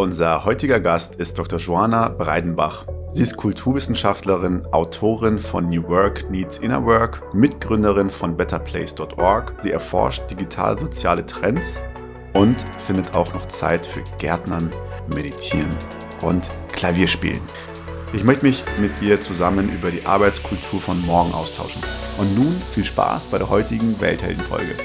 Unser heutiger Gast ist Dr. Joanna Breidenbach. Sie ist Kulturwissenschaftlerin, Autorin von New Work Needs Inner Work, Mitgründerin von betterplace.org. Sie erforscht digital-soziale Trends und findet auch noch Zeit für Gärtnern, Meditieren und Klavierspielen. Ich möchte mich mit ihr zusammen über die Arbeitskultur von morgen austauschen. Und nun viel Spaß bei der heutigen Weltheldenfolge.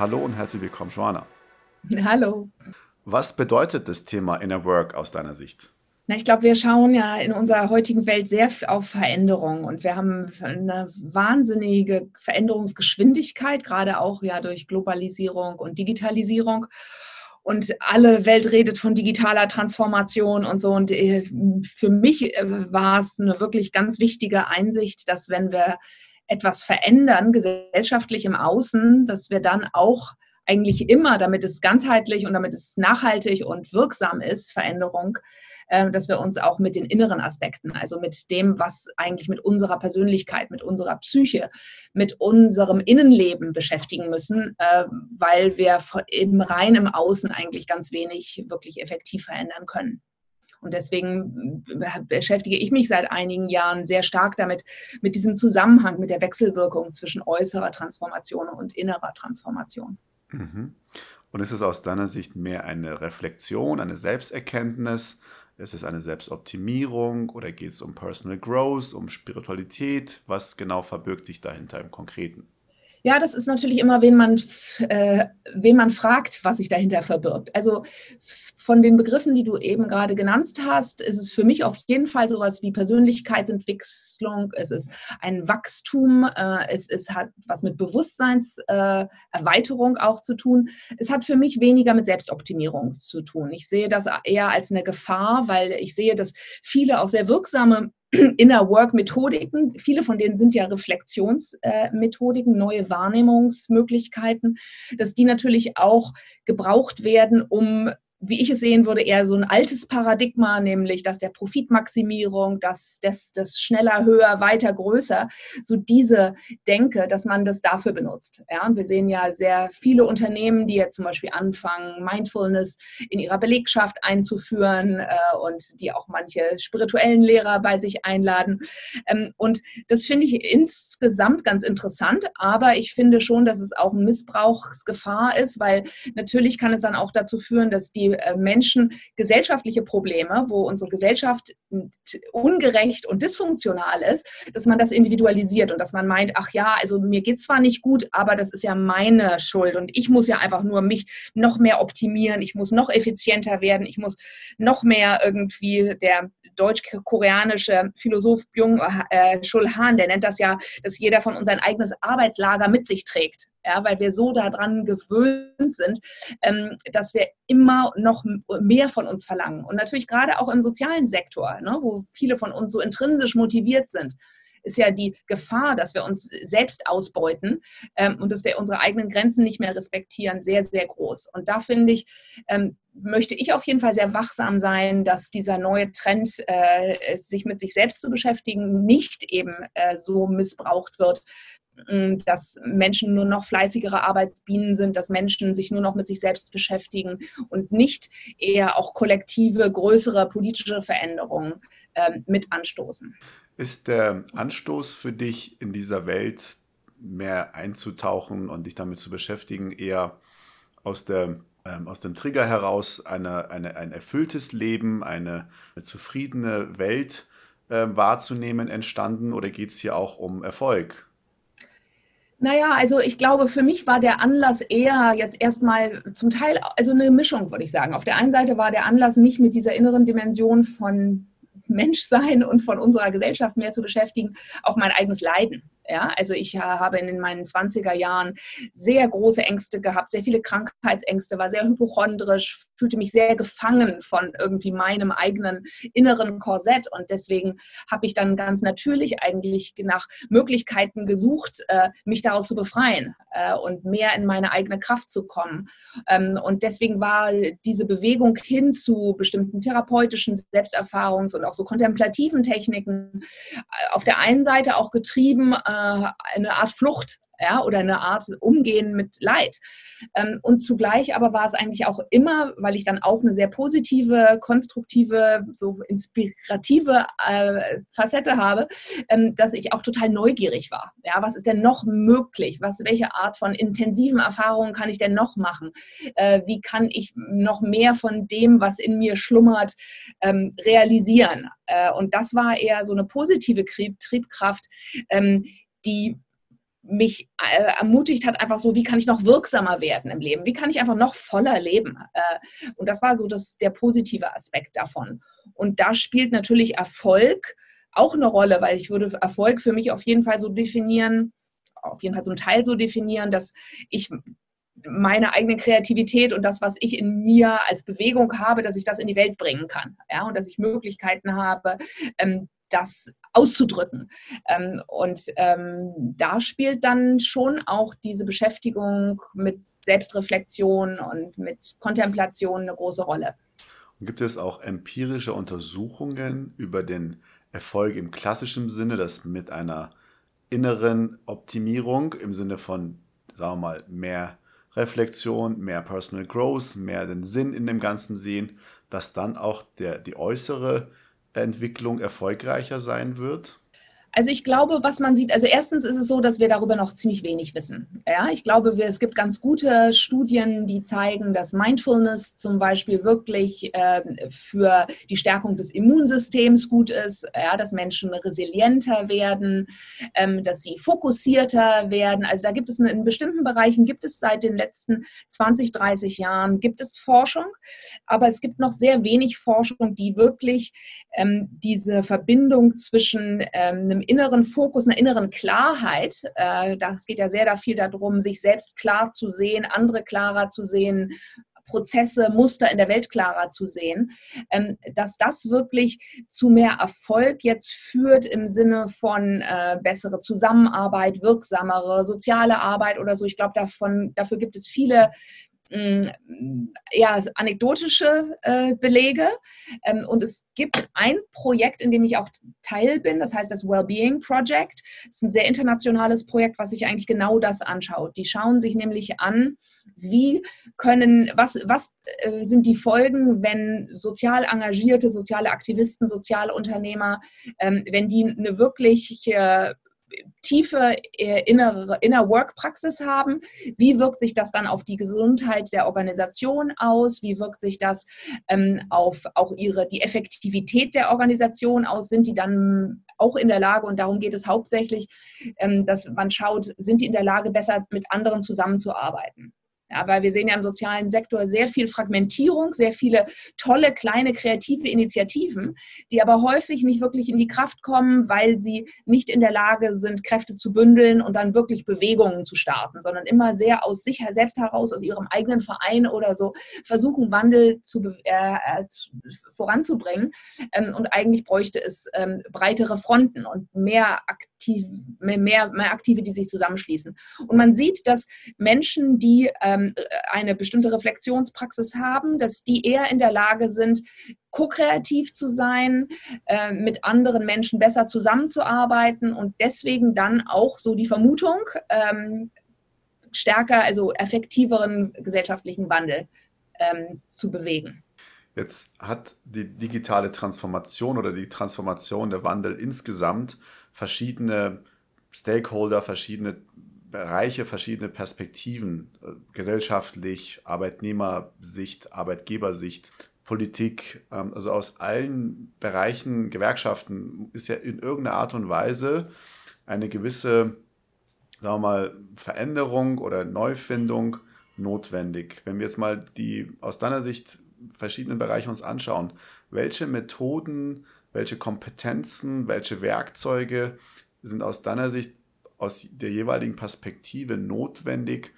Hallo und herzlich willkommen, Joanna. Hallo. Was bedeutet das Thema Inner Work aus deiner Sicht? Na, ich glaube, wir schauen ja in unserer heutigen Welt sehr auf Veränderung und wir haben eine wahnsinnige Veränderungsgeschwindigkeit, gerade auch ja durch Globalisierung und Digitalisierung. Und alle Welt redet von digitaler Transformation und so. Und äh, für mich äh, war es eine wirklich ganz wichtige Einsicht, dass wenn wir etwas verändern, gesellschaftlich im Außen, dass wir dann auch eigentlich immer, damit es ganzheitlich und damit es nachhaltig und wirksam ist, Veränderung, äh, dass wir uns auch mit den inneren Aspekten, also mit dem, was eigentlich mit unserer Persönlichkeit, mit unserer Psyche, mit unserem Innenleben beschäftigen müssen, äh, weil wir im rein im Außen eigentlich ganz wenig wirklich effektiv verändern können. Und deswegen äh, beschäftige ich mich seit einigen Jahren sehr stark damit, mit diesem Zusammenhang, mit der Wechselwirkung zwischen äußerer Transformation und innerer Transformation. Mhm. Und ist es aus deiner Sicht mehr eine Reflexion, eine Selbsterkenntnis? Ist es eine Selbstoptimierung oder geht es um Personal Growth, um Spiritualität? Was genau verbirgt sich dahinter im Konkreten? Ja, das ist natürlich immer, wen man, äh, wen man fragt, was sich dahinter verbirgt. Also von den Begriffen, die du eben gerade genannt hast, ist es für mich auf jeden Fall sowas wie Persönlichkeitsentwicklung, es ist ein Wachstum, äh, es, es hat was mit Bewusstseinserweiterung äh, auch zu tun. Es hat für mich weniger mit Selbstoptimierung zu tun. Ich sehe das eher als eine Gefahr, weil ich sehe, dass viele auch sehr wirksame Inner Work Methodiken. Viele von denen sind ja Reflexionsmethodiken, neue Wahrnehmungsmöglichkeiten, dass die natürlich auch gebraucht werden, um wie ich es sehen würde, eher so ein altes Paradigma, nämlich das der Profitmaximierung, das, das, das schneller, höher, weiter, größer, so diese Denke, dass man das dafür benutzt. Ja, und wir sehen ja sehr viele Unternehmen, die jetzt zum Beispiel anfangen, Mindfulness in ihrer Belegschaft einzuführen äh, und die auch manche spirituellen Lehrer bei sich einladen. Ähm, und das finde ich insgesamt ganz interessant, aber ich finde schon, dass es auch Missbrauchsgefahr ist, weil natürlich kann es dann auch dazu führen, dass die äh, Menschen gesellschaftliche Probleme, wo unsere Gesellschaft ungerecht und dysfunktional ist, dass man das individualisiert und dass man meint, ach ja, also mir geht zwar nicht gut, aber das ist ja meine Schuld und ich muss ja einfach nur mich noch mehr optimieren, ich muss noch effizienter werden, ich muss noch mehr irgendwie der deutsch-koreanische Philosoph Byung äh, Chul Han, der nennt das ja, dass jeder von uns ein eigenes Arbeitslager mit sich trägt ja, weil wir so daran gewöhnt sind, ähm, dass wir immer noch mehr von uns verlangen. Und natürlich gerade auch im sozialen Sektor, ne, wo viele von uns so intrinsisch motiviert sind, ist ja die Gefahr, dass wir uns selbst ausbeuten ähm, und dass wir unsere eigenen Grenzen nicht mehr respektieren, sehr, sehr groß. Und da finde ich, ähm, möchte ich auf jeden Fall sehr wachsam sein, dass dieser neue Trend, äh, sich mit sich selbst zu beschäftigen, nicht eben äh, so missbraucht wird, dass Menschen nur noch fleißigere Arbeitsbienen sind, dass Menschen sich nur noch mit sich selbst beschäftigen und nicht eher auch kollektive, größere politische Veränderungen äh, mit anstoßen. Ist der Anstoß für dich in dieser Welt mehr einzutauchen und dich damit zu beschäftigen, eher aus, der, ähm, aus dem Trigger heraus eine, eine, ein erfülltes Leben, eine, eine zufriedene Welt äh, wahrzunehmen entstanden oder geht es hier auch um Erfolg? Naja, also ich glaube, für mich war der Anlass eher jetzt erstmal zum Teil, also eine Mischung, würde ich sagen. Auf der einen Seite war der Anlass, mich mit dieser inneren Dimension von Menschsein und von unserer Gesellschaft mehr zu beschäftigen, auch mein eigenes Leiden. Ja, also ich habe in meinen 20er Jahren sehr große Ängste gehabt, sehr viele Krankheitsängste, war sehr hypochondrisch, fühlte mich sehr gefangen von irgendwie meinem eigenen inneren Korsett und deswegen habe ich dann ganz natürlich eigentlich nach Möglichkeiten gesucht, äh, mich daraus zu befreien äh, und mehr in meine eigene Kraft zu kommen. Ähm, und deswegen war diese Bewegung hin zu bestimmten therapeutischen Selbsterfahrungs- und auch so kontemplativen Techniken äh, auf der einen Seite auch getrieben, eine Art Flucht ja, oder eine Art Umgehen mit Leid. Ähm, und zugleich aber war es eigentlich auch immer, weil ich dann auch eine sehr positive, konstruktive, so inspirative äh, Facette habe, ähm, dass ich auch total neugierig war. Ja, was ist denn noch möglich? Was, welche Art von intensiven Erfahrungen kann ich denn noch machen? Äh, wie kann ich noch mehr von dem, was in mir schlummert, ähm, realisieren? Äh, und das war eher so eine positive Triebkraft, die mich äh, ermutigt hat, einfach so, wie kann ich noch wirksamer werden im Leben? Wie kann ich einfach noch voller leben? Äh, und das war so das, der positive Aspekt davon. Und da spielt natürlich Erfolg auch eine Rolle, weil ich würde Erfolg für mich auf jeden Fall so definieren, auf jeden Fall ein Teil so definieren, dass ich meine eigene Kreativität und das, was ich in mir als Bewegung habe, dass ich das in die Welt bringen kann. Ja, und dass ich Möglichkeiten habe, ähm, das auszudrücken. Ähm, und ähm, da spielt dann schon auch diese Beschäftigung mit Selbstreflexion und mit Kontemplation eine große Rolle. Und gibt es auch empirische Untersuchungen über den Erfolg im klassischen Sinne, das mit einer inneren Optimierung im Sinne von, sagen wir mal, mehr Reflexion, mehr Personal Growth, mehr den Sinn in dem Ganzen sehen, dass dann auch der, die äußere Entwicklung erfolgreicher sein wird? Also ich glaube, was man sieht, also erstens ist es so, dass wir darüber noch ziemlich wenig wissen. Ja, ich glaube, wir, es gibt ganz gute Studien, die zeigen, dass Mindfulness zum Beispiel wirklich äh, für die Stärkung des Immunsystems gut ist, ja, dass Menschen resilienter werden, ähm, dass sie fokussierter werden. Also da gibt es in bestimmten Bereichen, gibt es seit den letzten 20, 30 Jahren, gibt es Forschung, aber es gibt noch sehr wenig Forschung, die wirklich ähm, diese Verbindung zwischen ähm, einem inneren Fokus, einer inneren Klarheit, äh, das geht ja sehr viel darum, sich selbst klar zu sehen, andere klarer zu sehen, Prozesse, Muster in der Welt klarer zu sehen, ähm, dass das wirklich zu mehr Erfolg jetzt führt im Sinne von äh, bessere Zusammenarbeit, wirksamere soziale Arbeit oder so. Ich glaube, davon, dafür gibt es viele ja, anekdotische äh, Belege. Ähm, und es gibt ein Projekt, in dem ich auch Teil bin, das heißt das Wellbeing Project. Das ist ein sehr internationales Projekt, was sich eigentlich genau das anschaut. Die schauen sich nämlich an, wie können, was, was äh, sind die Folgen, wenn sozial engagierte, soziale Aktivisten, soziale Unternehmer, ähm, wenn die eine wirkliche tiefe äh, innere Inner Work Praxis haben. Wie wirkt sich das dann auf die Gesundheit der Organisation aus? Wie wirkt sich das ähm, auf auch ihre die Effektivität der Organisation aus? Sind die dann auch in der Lage und darum geht es hauptsächlich, ähm, dass man schaut, sind die in der Lage besser mit anderen zusammenzuarbeiten? Ja, weil wir sehen ja im sozialen Sektor sehr viel Fragmentierung, sehr viele tolle, kleine, kreative Initiativen, die aber häufig nicht wirklich in die Kraft kommen, weil sie nicht in der Lage sind, Kräfte zu bündeln und dann wirklich Bewegungen zu starten, sondern immer sehr aus sich selbst heraus, aus ihrem eigenen Verein oder so, versuchen, Wandel zu, äh, äh, zu, voranzubringen. Ähm, und eigentlich bräuchte es ähm, breitere Fronten und mehr, aktiv, mehr, mehr Aktive, die sich zusammenschließen. Und man sieht, dass Menschen, die ähm, ähm, eine bestimmte Reflexionspraxis haben, dass die eher in der Lage sind, ko-kreativ zu sein, äh, mit anderen Menschen besser zusammenzuarbeiten und deswegen dann auch so die Vermutung, ähm, stärker, also effektiveren gesellschaftlichen Wandel ähm, zu bewegen. Jetzt hat die digitale Transformation oder die Transformation, der Wandel insgesamt verschiedene Stakeholder, verschiedene Bereiche, verschiedene Perspektiven, äh, gesellschaftlich, Arbeitnehmersicht, Arbeitgebersicht, Politik, ähm, also aus allen Bereichen, Gewerkschaften ist ja in irgendeiner Art und Weise eine gewisse, sagen wir mal, Veränderung oder Neufindung notwendig. Wenn wir jetzt mal die aus deiner Sicht verschiedenen Bereiche uns anschauen, welche Methoden, welche Kompetenzen, welche Werkzeuge sind aus deiner Sicht aus der jeweiligen Perspektive notwendig,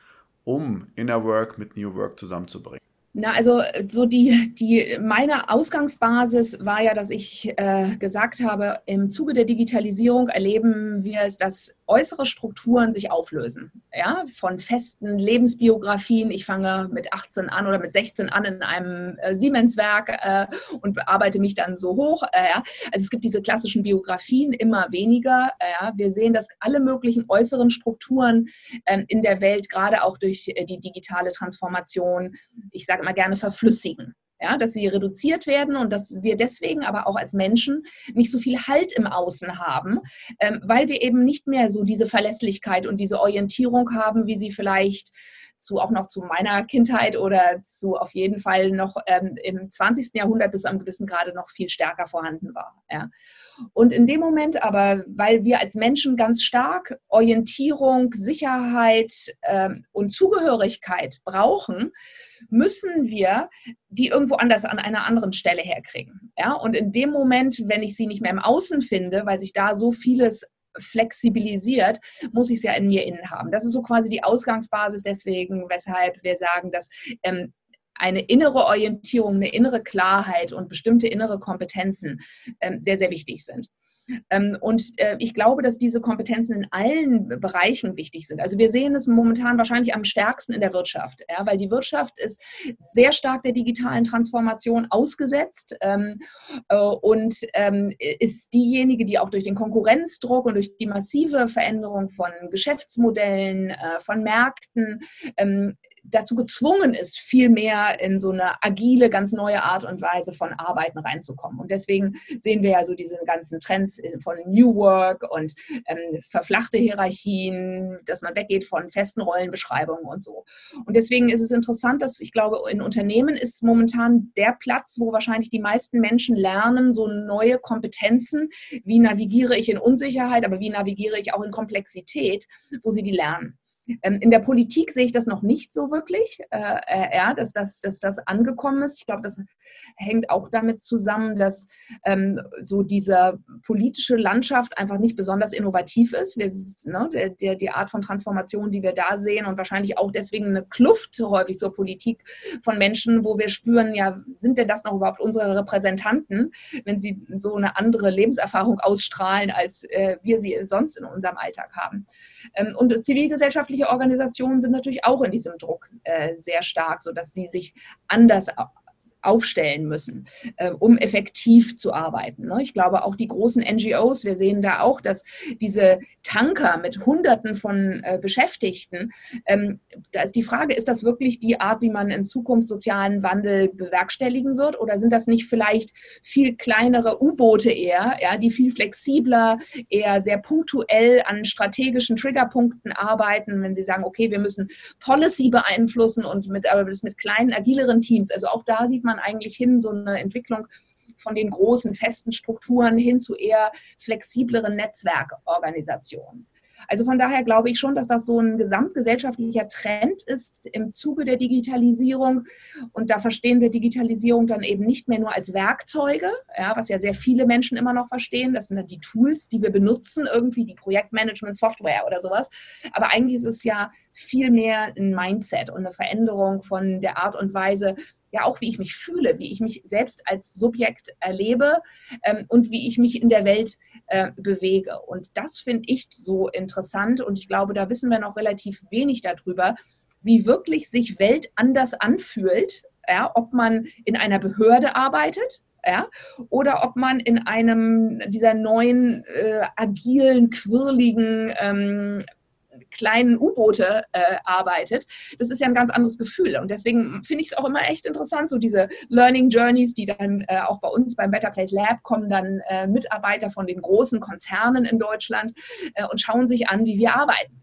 um Inner Work mit New Work zusammenzubringen? Na, also so die, die meine Ausgangsbasis war ja, dass ich äh, gesagt habe, im Zuge der Digitalisierung erleben wir es, dass äußere Strukturen sich auflösen. Ja, von festen Lebensbiografien. Ich fange mit 18 an oder mit 16 an in einem äh, Siemens-Werk äh, und arbeite mich dann so hoch. Äh, ja. Also es gibt diese klassischen Biografien immer weniger. Äh, ja. Wir sehen, dass alle möglichen äußeren Strukturen ähm, in der Welt, gerade auch durch äh, die digitale Transformation, ich sage immer gerne verflüssigen ja, dass sie reduziert werden und dass wir deswegen aber auch als Menschen nicht so viel Halt im Außen haben, ähm, weil wir eben nicht mehr so diese Verlässlichkeit und diese Orientierung haben, wie sie vielleicht zu auch noch zu meiner Kindheit oder zu auf jeden Fall noch ähm, im 20. Jahrhundert bis zu gewissen Grade noch viel stärker vorhanden war. Ja. Und in dem Moment aber, weil wir als Menschen ganz stark Orientierung, Sicherheit ähm, und Zugehörigkeit brauchen, müssen wir die irgendwo anders an einer anderen Stelle herkriegen. Ja? Und in dem Moment, wenn ich sie nicht mehr im Außen finde, weil sich da so vieles flexibilisiert, muss ich es ja in mir innen haben. Das ist so quasi die Ausgangsbasis deswegen, weshalb wir sagen, dass ähm, eine innere Orientierung, eine innere Klarheit und bestimmte innere Kompetenzen ähm, sehr, sehr wichtig sind. Ähm, und äh, ich glaube, dass diese Kompetenzen in allen Bereichen wichtig sind. Also wir sehen es momentan wahrscheinlich am stärksten in der Wirtschaft, ja, weil die Wirtschaft ist sehr stark der digitalen Transformation ausgesetzt ähm, äh, und ähm, ist diejenige, die auch durch den Konkurrenzdruck und durch die massive Veränderung von Geschäftsmodellen, äh, von Märkten dazu gezwungen ist, viel mehr in so eine agile, ganz neue Art und Weise von Arbeiten reinzukommen. Und deswegen sehen wir ja so diese ganzen Trends von New Work und ähm, verflachte Hierarchien, dass man weggeht von festen Rollenbeschreibungen und so. Und deswegen ist es interessant, dass ich glaube, in Unternehmen ist momentan der Platz, wo wahrscheinlich die meisten Menschen lernen, so neue Kompetenzen, wie navigiere ich in Unsicherheit, aber wie navigiere ich auch in Komplexität, wo sie die lernen. Ähm, in der Politik sehe ich das noch nicht so wirklich, äh, äh, ja, dass, das, dass das angekommen ist. Ich glaube, das hängt auch damit zusammen, dass ähm, so diese politische Landschaft einfach nicht besonders innovativ ist. Wir, ne, der, die Art von Transformation, die wir da sehen und wahrscheinlich auch deswegen eine Kluft häufig zur Politik von Menschen, wo wir spüren, ja, sind denn das noch überhaupt unsere Repräsentanten, wenn sie so eine andere Lebenserfahrung ausstrahlen, als äh, wir sie sonst in unserem Alltag haben. Ähm, und zivilgesellschaftliche Organisationen sind natürlich auch in diesem Druck äh, sehr stark, sodass sie sich anders aufstellen müssen, äh, um effektiv zu arbeiten. Ne? Ich glaube, auch die großen NGOs, wir sehen da auch, dass diese Tanker mit Hunderten von äh, Beschäftigten, ähm, da ist die Frage, ist das wirklich die Art, wie man in Zukunft sozialen Wandel bewerkstelligen wird oder sind das nicht vielleicht viel kleinere U-Boote eher, ja, die viel flexibler, eher sehr punktuell an strategischen Triggerpunkten arbeiten, wenn sie sagen, okay, wir müssen Policy beeinflussen und mit, aber das mit kleinen, agileren Teams. Also auch da sieht man man eigentlich hin, so eine Entwicklung von den großen festen Strukturen hin zu eher flexibleren Netzwerkorganisationen. Also von daher glaube ich schon, dass das so ein gesamtgesellschaftlicher Trend ist im Zuge der Digitalisierung. Und da verstehen wir Digitalisierung dann eben nicht mehr nur als Werkzeuge, ja, was ja sehr viele Menschen immer noch verstehen. Das sind dann die Tools, die wir benutzen, irgendwie die Projektmanagement-Software oder sowas. Aber eigentlich ist es ja viel mehr ein Mindset und eine Veränderung von der Art und Weise, ja auch wie ich mich fühle, wie ich mich selbst als Subjekt erlebe ähm, und wie ich mich in der Welt äh, bewege. Und das finde ich so interessant und ich glaube, da wissen wir noch relativ wenig darüber, wie wirklich sich Welt anders anfühlt, ja, ob man in einer Behörde arbeitet, ja, oder ob man in einem dieser neuen äh, agilen, quirligen ähm, kleinen U-Boote äh, arbeitet, das ist ja ein ganz anderes Gefühl. Und deswegen finde ich es auch immer echt interessant, so diese Learning Journeys, die dann äh, auch bei uns beim Better Place Lab kommen, dann äh, Mitarbeiter von den großen Konzernen in Deutschland äh, und schauen sich an, wie wir arbeiten.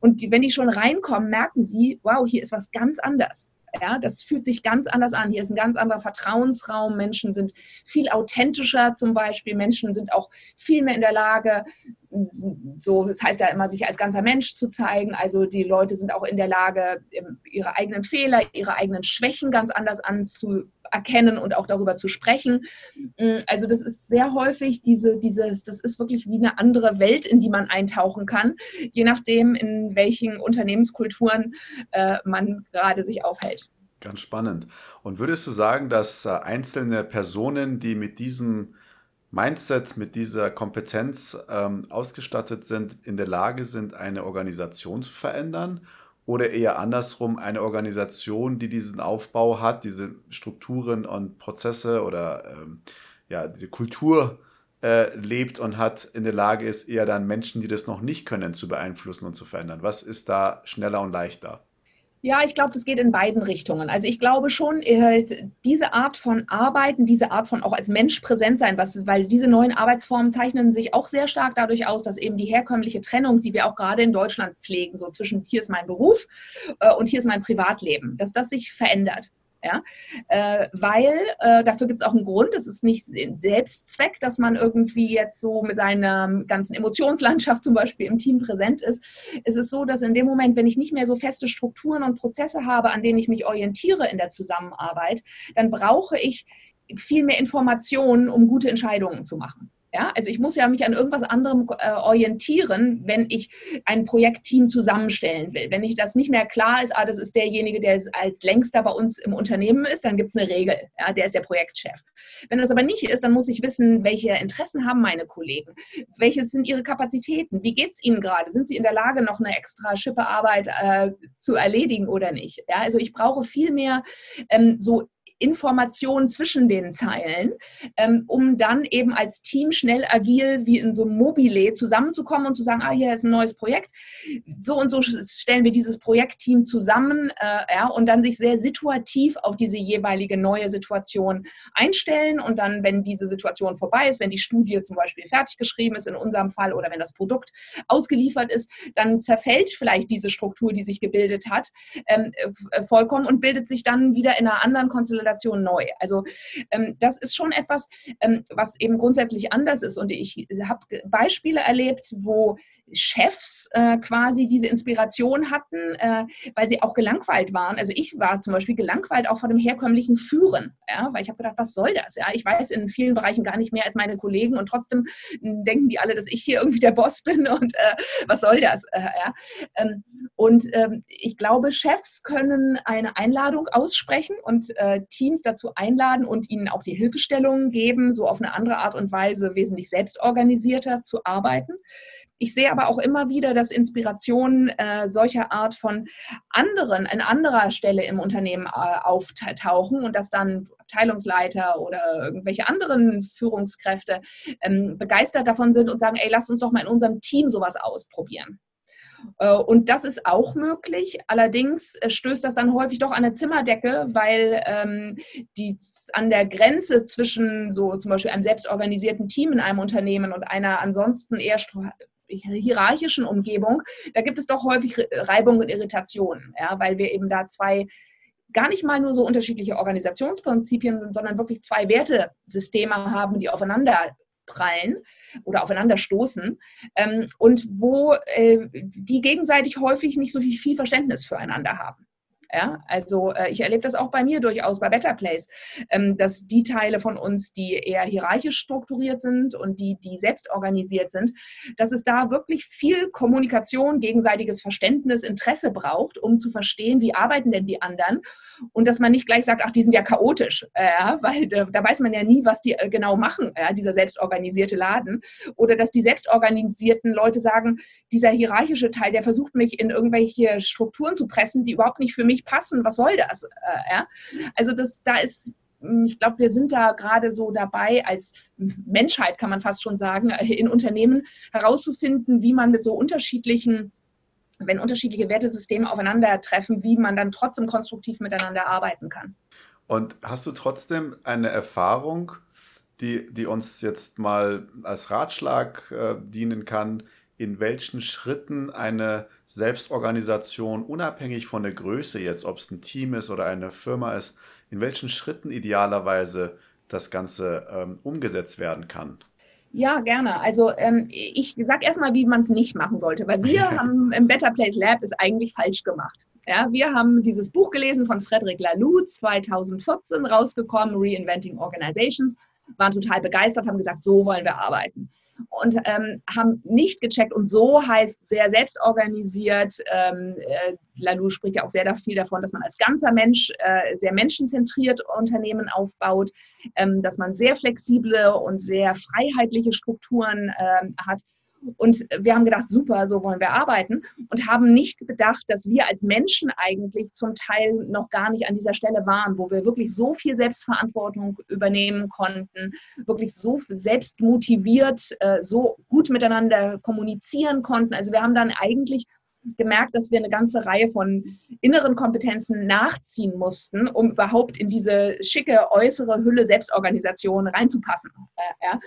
Und die, wenn die schon reinkommen, merken sie, wow, hier ist was ganz anders. Ja, das fühlt sich ganz anders an. Hier ist ein ganz anderer Vertrauensraum. Menschen sind viel authentischer zum Beispiel. Menschen sind auch viel mehr in der Lage, so, das heißt ja immer, sich als ganzer Mensch zu zeigen. Also die Leute sind auch in der Lage, ihre eigenen Fehler, ihre eigenen Schwächen ganz anders anzuerkennen und auch darüber zu sprechen. Mm, also das ist sehr häufig diese, dieses, das ist wirklich wie eine andere Welt, in die man eintauchen kann, je nachdem, in welchen Unternehmenskulturen äh, man gerade sich aufhält. Ganz spannend. Und würdest du sagen, dass äh, einzelne Personen, die mit diesem Mindset, mit dieser Kompetenz ähm, ausgestattet sind, in der Lage sind, eine Organisation zu verändern? Oder eher andersrum, eine Organisation, die diesen Aufbau hat, diese Strukturen und Prozesse oder ähm, ja, diese Kultur äh, lebt und hat, in der Lage ist, eher dann Menschen, die das noch nicht können, zu beeinflussen und zu verändern? Was ist da schneller und leichter? Ja, ich glaube, das geht in beiden Richtungen. Also ich glaube schon, äh, diese Art von Arbeiten, diese Art von auch als Mensch präsent sein, was, weil diese neuen Arbeitsformen zeichnen sich auch sehr stark dadurch aus, dass eben die herkömmliche Trennung, die wir auch gerade in Deutschland pflegen, so zwischen hier ist mein Beruf äh, und hier ist mein Privatleben, dass das sich verändert. Ja? Äh, weil äh, dafür gibt es auch einen Grund, es ist nicht Selbstzweck, dass man irgendwie jetzt so mit seiner ganzen Emotionslandschaft zum Beispiel im Team präsent ist. Es ist so, dass in dem Moment, wenn ich nicht mehr so feste Strukturen und Prozesse habe, an denen ich mich orientiere in der Zusammenarbeit, dann brauche ich viel mehr Informationen, um gute Entscheidungen zu machen. Ja, also ich muss ja mich an irgendwas anderem äh, orientieren, wenn ich ein Projektteam zusammenstellen will. Wenn ich das nicht mehr klar ist, ah, das ist derjenige, der als längster bei uns im Unternehmen ist, dann gibt es eine Regel. Ja, der ist der Projektchef. Wenn das aber nicht ist, dann muss ich wissen, welche Interessen haben meine Kollegen? Welches sind ihre Kapazitäten? Wie geht es ihnen gerade? Sind sie in der Lage, noch eine extra Schippearbeit äh, zu erledigen oder nicht? Ja, also ich brauche viel mehr ähm, so Informationen zwischen den Zeilen, ähm, um dann eben als Team schnell agil wie in so einem Mobile zusammenzukommen und zu sagen, ah, hier ist ein neues Projekt. So und so stellen wir dieses Projektteam zusammen äh, ja, und dann sich sehr situativ auf diese jeweilige neue Situation einstellen und dann, wenn diese Situation vorbei ist, wenn die Studie zum Beispiel fertig geschrieben ist in unserem Fall oder wenn das Produkt ausgeliefert ist, dann zerfällt vielleicht diese Struktur, die sich gebildet hat, ähm, äh, vollkommen und bildet sich dann wieder in einer anderen Konstellation Konstellation neu. Also ähm, das ist schon etwas, ähm, was eben grundsätzlich anders ist. Und ich habe Beispiele erlebt, wo Chefs äh, quasi diese Inspiration hatten, äh, weil sie auch gelangweilt waren. Also ich war zum Beispiel gelangweilt auch von dem herkömmlichen Führen, ja, weil ich habe gedacht, was soll das? Ja, ich weiß in vielen Bereichen gar nicht mehr als meine Kollegen und trotzdem denken die alle, dass ich hier irgendwie der Boss bin und äh, was soll das? Äh, ja. Ähm, und ähm, ich glaube, Chefs können eine Einladung aussprechen und äh, Teams dazu einladen und ihnen auch die Hilfestellungen geben, so auf eine andere Art und Weise wesentlich selbstorganisierter zu arbeiten. Ich sehe aber auch immer wieder, dass Inspirationen äh, solcher Art von anderen, an anderer Stelle im Unternehmen äh, auftauchen und dass dann Abteilungsleiter oder irgendwelche anderen Führungskräfte ähm, begeistert davon sind und sagen, ey, lasst uns doch mal in unserem Team sowas ausprobieren. Äh, und das ist auch möglich. Allerdings äh, stößt das dann häufig doch an eine Zimmerdecke, weil ähm, die an der Grenze zwischen so zum Beispiel einem selbstorganisierten Team in einem Unternehmen und einer ansonsten eher hierarchischen Umgebung, da gibt es doch häufig Reibung und Irritationen, ja, weil wir eben da zwei gar nicht mal nur so unterschiedliche Organisationsprinzipien, sondern wirklich zwei Wertesysteme haben, die aufeinander prallen oder aufeinander stoßen ähm, und wo äh, die gegenseitig häufig nicht so viel Verständnis füreinander haben. Ja, also äh, ich erlebe das auch bei mir durchaus bei Better Place, ähm, dass die Teile von uns, die eher hierarchisch strukturiert sind und die, die selbst organisiert sind, dass es da wirklich viel Kommunikation, gegenseitiges Verständnis, Interesse braucht, um zu verstehen, wie arbeiten denn die anderen? Und dass man nicht gleich sagt, ach, die sind ja chaotisch, äh, weil da, da, weiß man ja nie, was die äh, genau machen, äh, dieser selbstorganisierte Laden. Oder dass die selbstorganisierten Leute sagen, dieser hierarchische Teil, der versucht mich in irgendwelche Strukturen zu pressen, die überhaupt nicht für mich nicht passen, was soll das? Äh, ja? Also das, da ist hm, ich glaube, wir sind da gerade so dabei, als Menschheit kann man fast schon sagen, in Unternehmen herauszufinden, wie man mit so unterschiedlichen, wenn unterschiedliche Wertesysteme aufeinandertreffen, wie man dann trotzdem konstruktiv miteinander arbeiten kann. Und hast du trotzdem eine Erfahrung, die, die uns jetzt mal als Ratschlag äh, dienen kann, in welchen Schritten eine Selbstorganisation, unabhängig von der Größe jetzt, ob es ein Team ist oder eine Firma ist, in welchen Schritten idealerweise das Ganze ähm, umgesetzt werden kann? Ja, gerne. Also ähm, ich sage erstmal, wie man es nicht machen sollte, weil wir haben im Better Place Lab ist eigentlich falsch gemacht. Ja, wir haben dieses Buch gelesen von Frederic Laloux, 2014 rausgekommen, Reinventing Organizations waren total begeistert, haben gesagt, so wollen wir arbeiten. Und ähm, haben nicht gecheckt, und so heißt sehr selbstorganisiert. Ähm, äh, Lalou spricht ja auch sehr viel davon, dass man als ganzer Mensch äh, sehr menschenzentriert Unternehmen aufbaut, ähm, dass man sehr flexible und sehr freiheitliche Strukturen äh, hat und wir haben gedacht, super, so wollen wir arbeiten und haben nicht bedacht, dass wir als Menschen eigentlich zum Teil noch gar nicht an dieser Stelle waren, wo wir wirklich so viel Selbstverantwortung übernehmen konnten, wirklich so selbst motiviert, äh, so gut miteinander kommunizieren konnten. Also wir haben dann eigentlich gemerkt, dass wir eine ganze Reihe von inneren Kompetenzen nachziehen mussten, um überhaupt in diese schicke äußere Hülle Selbstorganisation reinzupassen. Äh, ja.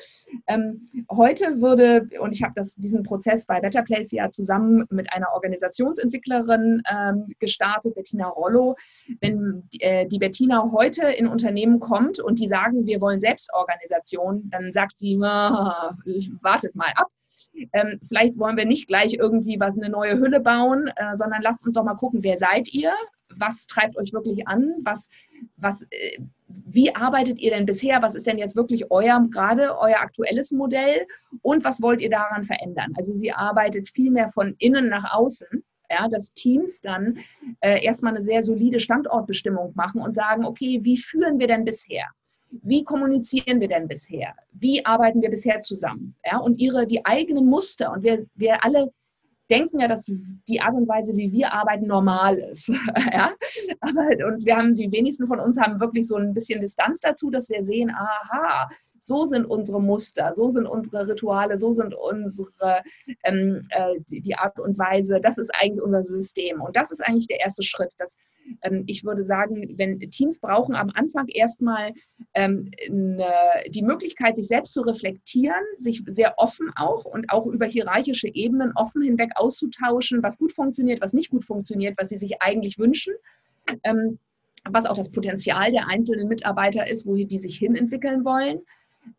ähm, heute würde, und ich habe diesen Prozess bei Better Place ja zusammen mit einer Organisationsentwicklerin ähm, gestartet, Bettina Rollo. Wenn äh, die Bettina heute in Unternehmen kommt und die sagen, wir wollen Selbstorganisation, dann sagt sie, wartet mal ab ähm, vielleicht wollen wir nicht gleich irgendwie was eine neue Hülle bauen, äh, sondern lasst uns doch mal gucken, wer seid ihr? Was treibt euch wirklich an? Was, was, äh, wie arbeitet ihr denn bisher? Was ist denn jetzt wirklich euer, gerade euer aktuelles Modell? Und was wollt ihr daran verändern? Also sie arbeitet viel mehr von innen nach außen. Ja, dass Teams dann äh, erstmal eine sehr solide Standortbestimmung machen und sagen, okay, wie führen wir denn bisher? Wie kommunizieren wir denn bisher? Wie arbeiten wir bisher zusammen? Ja, und ihre, die eigenen Muster. Und wir, wir alle denken ja, dass die Art und Weise, wie wir arbeiten, normal ist. ja? Aber, und wir haben, die wenigsten von uns haben wirklich so ein bisschen Distanz dazu, dass wir sehen, aha, so sind unsere Muster, so sind unsere Rituale, so sind unsere, ähm, äh, die, die, Art und Weise, das ist eigentlich unser System. Und das ist eigentlich der erste Schritt. Dass, ähm, ich würde sagen, wenn Teams brauchen am Anfang erstmal ähm, eine, die Möglichkeit, sich selbst zu reflektieren, sich sehr offen auch und auch über hierarchische Ebenen offen hinweg auszutauschen, was gut funktioniert, was nicht gut funktioniert, was sie sich eigentlich wünschen. Ähm, was auch das Potenzial der einzelnen Mitarbeiter ist, wo die sich hinentwickeln wollen.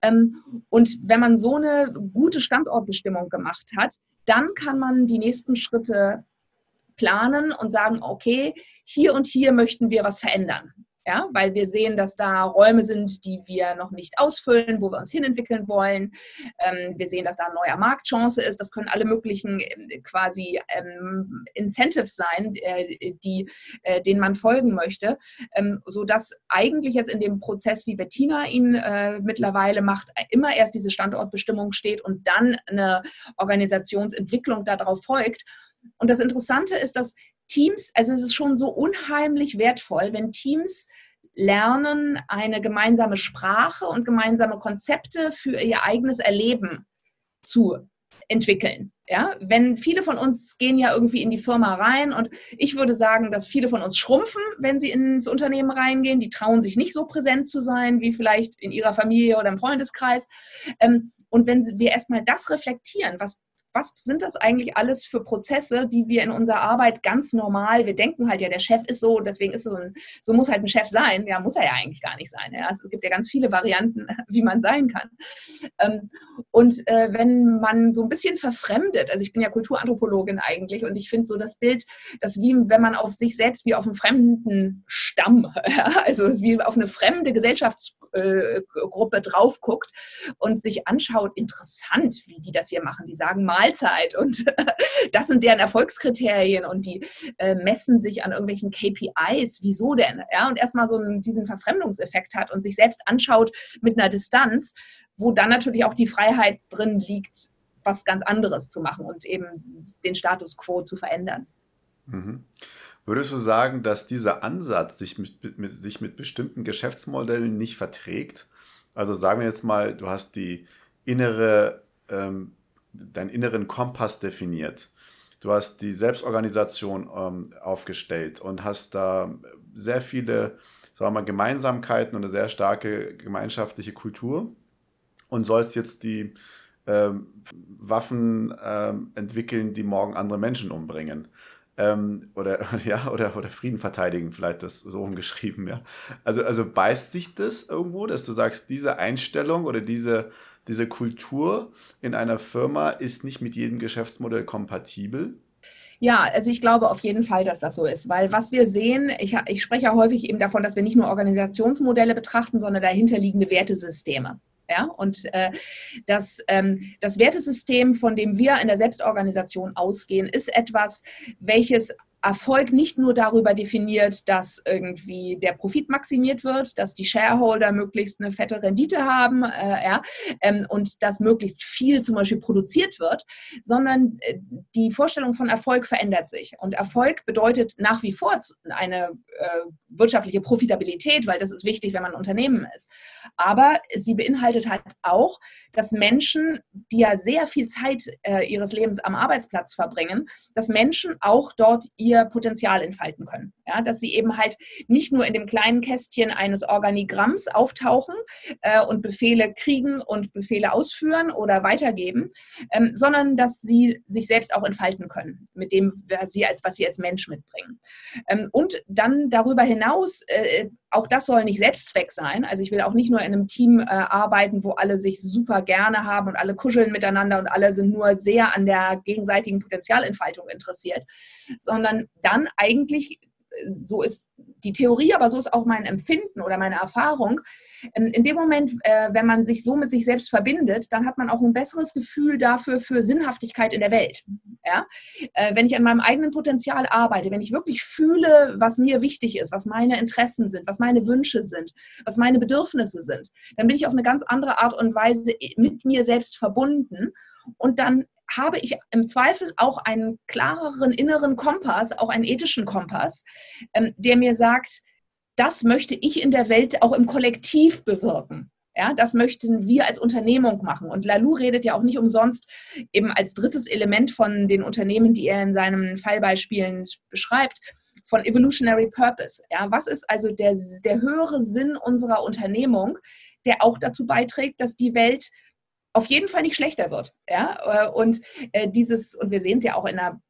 Ähm, und wenn man so eine gute Standortbestimmung gemacht hat, dann kann man die nächsten Schritte planen und sagen, okay, hier und hier möchten wir was verändern ja, weil wir sehen, dass da Räume sind, die wir noch nicht ausfüllen, wo wir uns hinentwickeln wollen. Ähm, wir sehen, dass da eine neue Marktchance ist. Das können alle möglichen äh, quasi ähm, Incentives sein, äh, die, äh, denen man folgen möchte, ähm, sodass eigentlich jetzt in dem Prozess, wie Bettina ihn äh, mittlerweile macht, immer erst diese Standortbestimmung steht und dann eine Organisationsentwicklung darauf folgt. Und das Interessante ist, dass Teams, also es ist schon so unheimlich wertvoll, wenn Teams lernen, eine gemeinsame Sprache und gemeinsame Konzepte für ihr eigenes Erleben zu entwickeln. Ja, wenn viele von uns gehen ja irgendwie in die Firma rein und ich würde sagen, dass viele von uns schrumpfen, wenn sie ins Unternehmen reingehen. Die trauen sich nicht so präsent zu sein wie vielleicht in ihrer Familie oder im Freundeskreis. Ähm, und wenn wir erstmal das reflektieren, was was sind das eigentlich alles für Prozesse, die wir in unserer Arbeit ganz normal, wir denken halt ja, der Chef ist so, deswegen ist so ein, so muss halt ein Chef sein. Ja, muss er ja eigentlich gar nicht sein. Ja. Es gibt ja ganz viele Varianten, wie man sein kann. Ähm, und äh, wenn man so ein bisschen verfremdet, also ich bin ja Kulturanthropologin eigentlich und ich finde so das Bild, dass wie wenn man auf sich selbst wie auf einen fremden Stamm, also wie auf eine fremde Gesellschaftsgruppe drauf guckt und sich anschaut, interessant, wie die das hier machen. Die sagen Mahlzeit und das sind deren Erfolgskriterien und die äh, messen sich an irgendwelchen KPIs. Wieso denn? Ja, und erstmal so diesen Verfremdungseffekt hat und sich selbst anschaut mit einer Distanz, wo dann natürlich auch die Freiheit drin liegt, was ganz anderes zu machen und eben den Status quo zu verändern. Mhm. Würdest du sagen, dass dieser Ansatz sich mit, mit, sich mit bestimmten Geschäftsmodellen nicht verträgt? Also sagen wir jetzt mal, du hast die innere ähm, deinen inneren Kompass definiert. Du hast die Selbstorganisation ähm, aufgestellt und hast da sehr viele sagen wir mal, Gemeinsamkeiten und eine sehr starke gemeinschaftliche Kultur und sollst jetzt die ähm, Waffen ähm, entwickeln, die morgen andere Menschen umbringen. Ähm, oder, ja, oder, oder Frieden verteidigen, vielleicht das so umgeschrieben, ja. Also, also beißt sich das irgendwo, dass du sagst, diese Einstellung oder diese diese Kultur in einer Firma ist nicht mit jedem Geschäftsmodell kompatibel? Ja, also ich glaube auf jeden Fall, dass das so ist, weil was wir sehen, ich, ich spreche ja häufig eben davon, dass wir nicht nur Organisationsmodelle betrachten, sondern dahinterliegende Wertesysteme. Ja, und äh, das, ähm, das Wertesystem, von dem wir in der Selbstorganisation ausgehen, ist etwas, welches Erfolg nicht nur darüber definiert, dass irgendwie der Profit maximiert wird, dass die Shareholder möglichst eine fette Rendite haben äh, ja, ähm, und dass möglichst viel zum Beispiel produziert wird, sondern äh, die Vorstellung von Erfolg verändert sich. Und Erfolg bedeutet nach wie vor eine äh, wirtschaftliche Profitabilität, weil das ist wichtig, wenn man ein Unternehmen ist. Aber sie beinhaltet halt auch, dass Menschen, die ja sehr viel Zeit äh, ihres Lebens am Arbeitsplatz verbringen, dass Menschen auch dort ihr ihr Potenzial entfalten können. Ja, dass sie eben halt nicht nur in dem kleinen Kästchen eines Organigramms auftauchen äh, und Befehle kriegen und Befehle ausführen oder weitergeben, ähm, sondern dass sie sich selbst auch entfalten können mit dem, was sie als, was sie als Mensch mitbringen. Ähm, und dann darüber hinaus äh, auch das soll nicht Selbstzweck sein. Also ich will auch nicht nur in einem Team äh, arbeiten, wo alle sich super gerne haben und alle kuscheln miteinander und alle sind nur sehr an der gegenseitigen Potenzialentfaltung interessiert, sondern dann eigentlich so ist die Theorie, aber so ist auch mein Empfinden oder meine Erfahrung. In dem Moment, äh, wenn man sich so mit sich selbst verbindet, dann hat man auch ein besseres Gefühl dafür für Sinnhaftigkeit in der Welt. Ja? Äh, wenn ich an meinem eigenen Potenzial arbeite, wenn ich wirklich fühle, was mir wichtig ist, was meine Interessen sind, was meine Wünsche sind, was meine Bedürfnisse sind, dann bin ich auf eine ganz andere Art und Weise mit mir selbst verbunden und dann habe ich im Zweifel auch einen klareren inneren Kompass, auch einen ethischen Kompass, ähm, der mir sagt, das möchte ich in der Welt auch im Kollektiv bewirken. Ja, das möchten wir als Unternehmung machen. Und Lalou redet ja auch nicht umsonst eben als drittes Element von den Unternehmen, die er in seinen Fallbeispielen beschreibt, von Evolutionary Purpose. Ja, was ist also der, der höhere Sinn unserer Unternehmung, der auch dazu beiträgt, dass die Welt auf jeden Fall nicht schlechter wird. Ja? Äh, und äh, dieses, und wir sehen es ja auch in der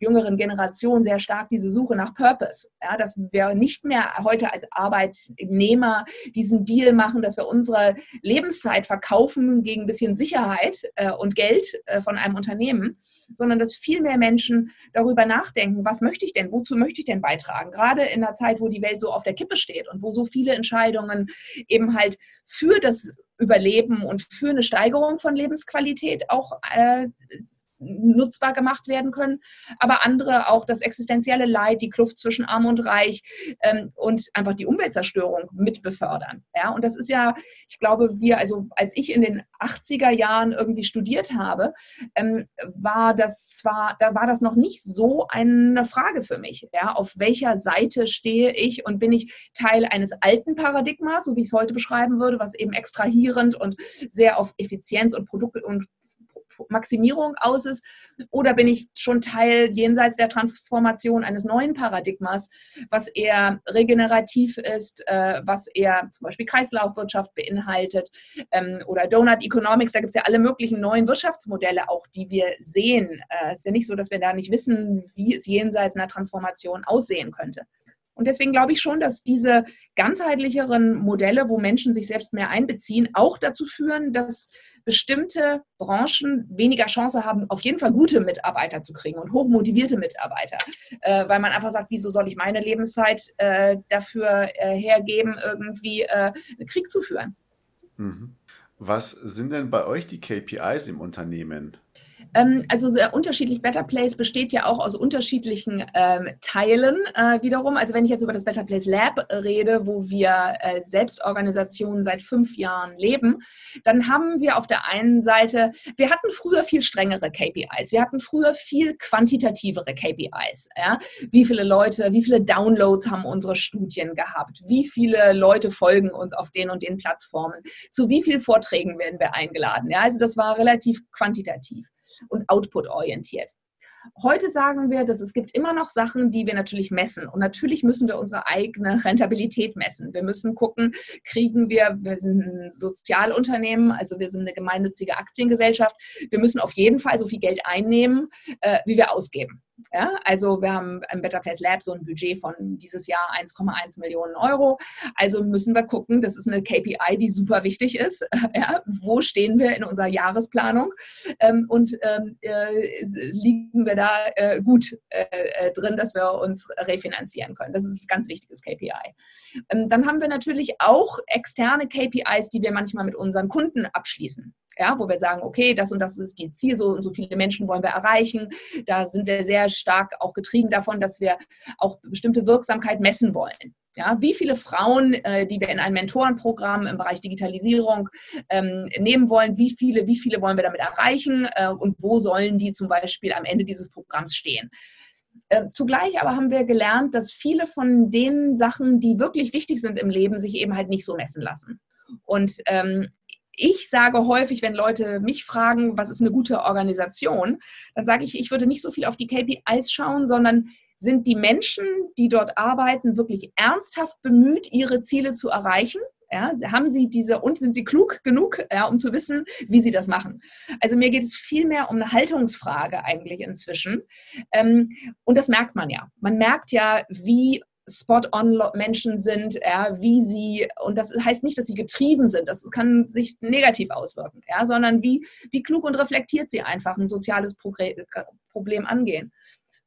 jüngeren Generation sehr stark diese Suche nach Purpose. Ja, dass wir nicht mehr heute als Arbeitnehmer diesen Deal machen, dass wir unsere Lebenszeit verkaufen gegen ein bisschen Sicherheit äh, und Geld von einem Unternehmen, sondern dass viel mehr Menschen darüber nachdenken, was möchte ich denn, wozu möchte ich denn beitragen? Gerade in einer Zeit, wo die Welt so auf der Kippe steht und wo so viele Entscheidungen eben halt für das Überleben und für eine Steigerung von Lebensqualität auch äh, nutzbar gemacht werden können, aber andere auch das existenzielle Leid, die Kluft zwischen Arm und Reich ähm, und einfach die Umweltzerstörung mit befördern. Ja, und das ist ja, ich glaube, wir, also als ich in den 80er Jahren irgendwie studiert habe, ähm, war das zwar, da war das noch nicht so eine Frage für mich. Ja, auf welcher Seite stehe ich und bin ich Teil eines alten Paradigmas, so wie ich es heute beschreiben würde, was eben extrahierend und sehr auf Effizienz und Produkt und Maximierung aus ist? Oder bin ich schon Teil jenseits der Transformation eines neuen Paradigmas, was eher regenerativ ist, äh, was eher zum Beispiel Kreislaufwirtschaft beinhaltet ähm, oder Donut Economics? Da gibt es ja alle möglichen neuen Wirtschaftsmodelle auch, die wir sehen. Äh, es ist ja nicht so, dass wir da nicht wissen, wie es jenseits einer Transformation aussehen könnte. Und deswegen glaube ich schon, dass diese ganzheitlicheren Modelle, wo Menschen sich selbst mehr einbeziehen, auch dazu führen, dass bestimmte Branchen weniger Chance haben, auf jeden Fall gute Mitarbeiter zu kriegen und hochmotivierte Mitarbeiter, äh, weil man einfach sagt, wieso soll ich meine Lebenszeit äh, dafür äh, hergeben, irgendwie äh, einen Krieg zu führen. Mhm. Was sind denn bei euch die KPIs im Unternehmen? Ähm, also sehr unterschiedlich. Better Place besteht ja auch aus unterschiedlichen ähm, Teilen äh, wiederum. Also wenn ich jetzt über das Better Place Lab rede, wo wir äh, Selbstorganisationen seit fünf Jahren leben, dann haben wir auf der einen Seite, wir hatten früher viel strengere KPIs. Wir hatten früher viel quantitativere KPIs. Ja? Wie viele Leute, wie viele Downloads haben unsere Studien gehabt? Wie viele Leute folgen uns auf den und den Plattformen? Zu wie vielen Vorträgen werden wir eingeladen? Ja? Also das war relativ quantitativ und output-orientiert. Heute sagen wir, dass es gibt immer noch Sachen, die wir natürlich messen. Und natürlich müssen wir unsere eigene Rentabilität messen. Wir müssen gucken, kriegen wir, wir sind ein Sozialunternehmen, also wir sind eine gemeinnützige Aktiengesellschaft. Wir müssen auf jeden Fall so viel Geld einnehmen, äh, wie wir ausgeben. Ja, also wir haben im Better Place Lab so ein Budget von dieses Jahr 1,1 Millionen Euro. Also müssen wir gucken, das ist eine KPI, die super wichtig ist. Ja, wo stehen wir in unserer Jahresplanung ähm, und ähm, äh, liegen wir da äh, gut äh, äh drin, dass wir uns refinanzieren können. Das ist ein ganz wichtiges KPI. Ähm, dann haben wir natürlich auch externe KPIs, die wir manchmal mit unseren Kunden abschließen ja, wo wir sagen, okay, das und das ist die Ziel, so und so viele Menschen wollen wir erreichen. Da sind wir sehr stark auch getrieben davon, dass wir auch bestimmte Wirksamkeit messen wollen. Ja, wie viele Frauen, äh, die wir in ein Mentorenprogramm im Bereich Digitalisierung ähm, nehmen wollen, wie viele, wie viele wollen wir damit erreichen äh, und wo sollen die zum Beispiel am Ende dieses Programms stehen? Äh, zugleich aber haben wir gelernt, dass viele von den Sachen, die wirklich wichtig sind im Leben, sich eben halt nicht so messen lassen. Und ähm, ich sage häufig, wenn Leute mich fragen, was ist eine gute Organisation, dann sage ich, ich würde nicht so viel auf die KPIs schauen, sondern sind die Menschen, die dort arbeiten, wirklich ernsthaft bemüht, ihre Ziele zu erreichen? Ja, haben sie diese und sind sie klug genug, ja, um zu wissen, wie sie das machen? Also mir geht es viel mehr um eine Haltungsfrage eigentlich inzwischen. Ähm, und das merkt man ja. Man merkt ja, wie Spot-on-Menschen sind, ja, wie sie, und das heißt nicht, dass sie getrieben sind, das kann sich negativ auswirken, ja, sondern wie, wie klug und reflektiert sie einfach ein soziales Problem angehen.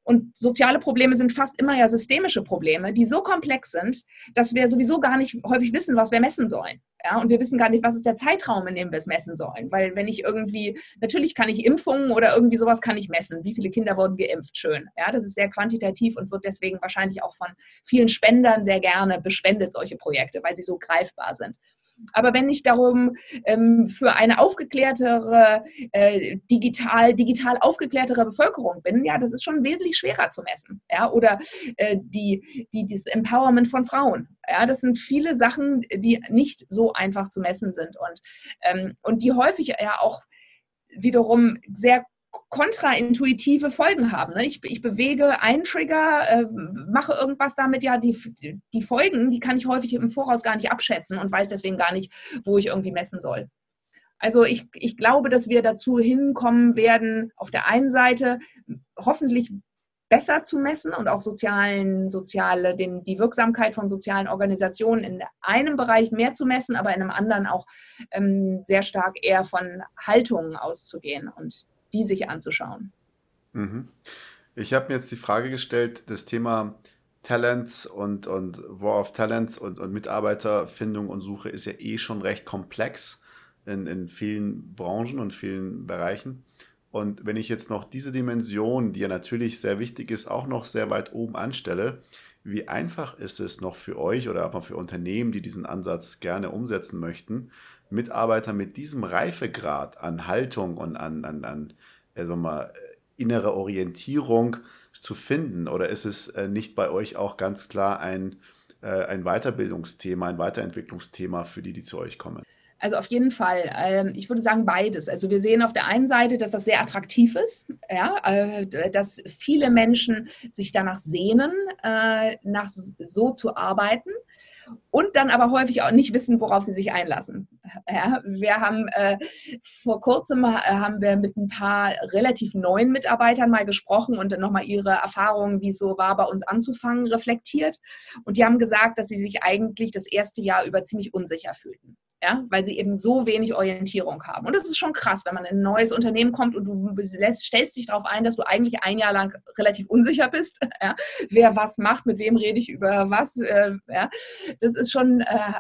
Und soziale Probleme sind fast immer ja systemische Probleme, die so komplex sind, dass wir sowieso gar nicht häufig wissen, was wir messen sollen. Ja, und wir wissen gar nicht, was ist der Zeitraum, in dem wir es messen sollen. Weil wenn ich irgendwie, natürlich kann ich Impfungen oder irgendwie sowas kann ich messen. Wie viele Kinder wurden geimpft? Schön. Ja, das ist sehr quantitativ und wird deswegen wahrscheinlich auch von vielen Spendern sehr gerne bespendet, solche Projekte, weil sie so greifbar sind. Aber wenn ich darum ähm, für eine aufgeklärtere, äh, digital, digital aufgeklärtere Bevölkerung bin, ja, das ist schon wesentlich schwerer zu messen. Ja, oder äh, die, die, das Empowerment von Frauen. Ja, das sind viele Sachen, die nicht so einfach zu messen sind und, ähm, und die häufig ja auch wiederum sehr kontraintuitive Folgen haben. Ne? Ich, ich, bewege einen Trigger, äh, mache irgendwas damit, ja, die, die Folgen, die kann ich häufig im Voraus gar nicht abschätzen und weiß deswegen gar nicht, wo ich irgendwie messen soll. Also ich, ich glaube, dass wir dazu hinkommen werden, auf der einen Seite hoffentlich besser zu messen und auch sozialen, soziale, den, die Wirksamkeit von sozialen Organisationen in einem Bereich mehr zu messen, aber in einem anderen auch ähm, sehr stark eher von Haltungen auszugehen und die sich anzuschauen. Mhm. Ich habe mir jetzt die Frage gestellt, das Thema Talents und, und War of Talents und, und Mitarbeiterfindung und Suche ist ja eh schon recht komplex in, in vielen Branchen und vielen Bereichen. Und wenn ich jetzt noch diese Dimension, die ja natürlich sehr wichtig ist, auch noch sehr weit oben anstelle, wie einfach ist es noch für euch oder auch für Unternehmen, die diesen Ansatz gerne umsetzen möchten, Mitarbeiter mit diesem Reifegrad an Haltung und an, an, an also mal, innere Orientierung zu finden? Oder ist es äh, nicht bei euch auch ganz klar ein, äh, ein Weiterbildungsthema, ein Weiterentwicklungsthema für die, die zu euch kommen? Also auf jeden Fall. Ähm, ich würde sagen beides. Also wir sehen auf der einen Seite, dass das sehr attraktiv ist, ja, äh, dass viele Menschen sich danach sehnen, nach so zu arbeiten und dann aber häufig auch nicht wissen, worauf sie sich einlassen. Ja, wir haben äh, vor kurzem äh, haben wir mit ein paar relativ neuen Mitarbeitern mal gesprochen und dann nochmal ihre Erfahrungen, wie es so war, bei uns anzufangen, reflektiert. Und die haben gesagt, dass sie sich eigentlich das erste Jahr über ziemlich unsicher fühlten ja, weil sie eben so wenig Orientierung haben. Und das ist schon krass, wenn man in ein neues Unternehmen kommt und du lässt, stellst dich darauf ein, dass du eigentlich ein Jahr lang relativ unsicher bist, ja, wer was macht, mit wem rede ich über was. Äh, ja. Das ist schon, äh,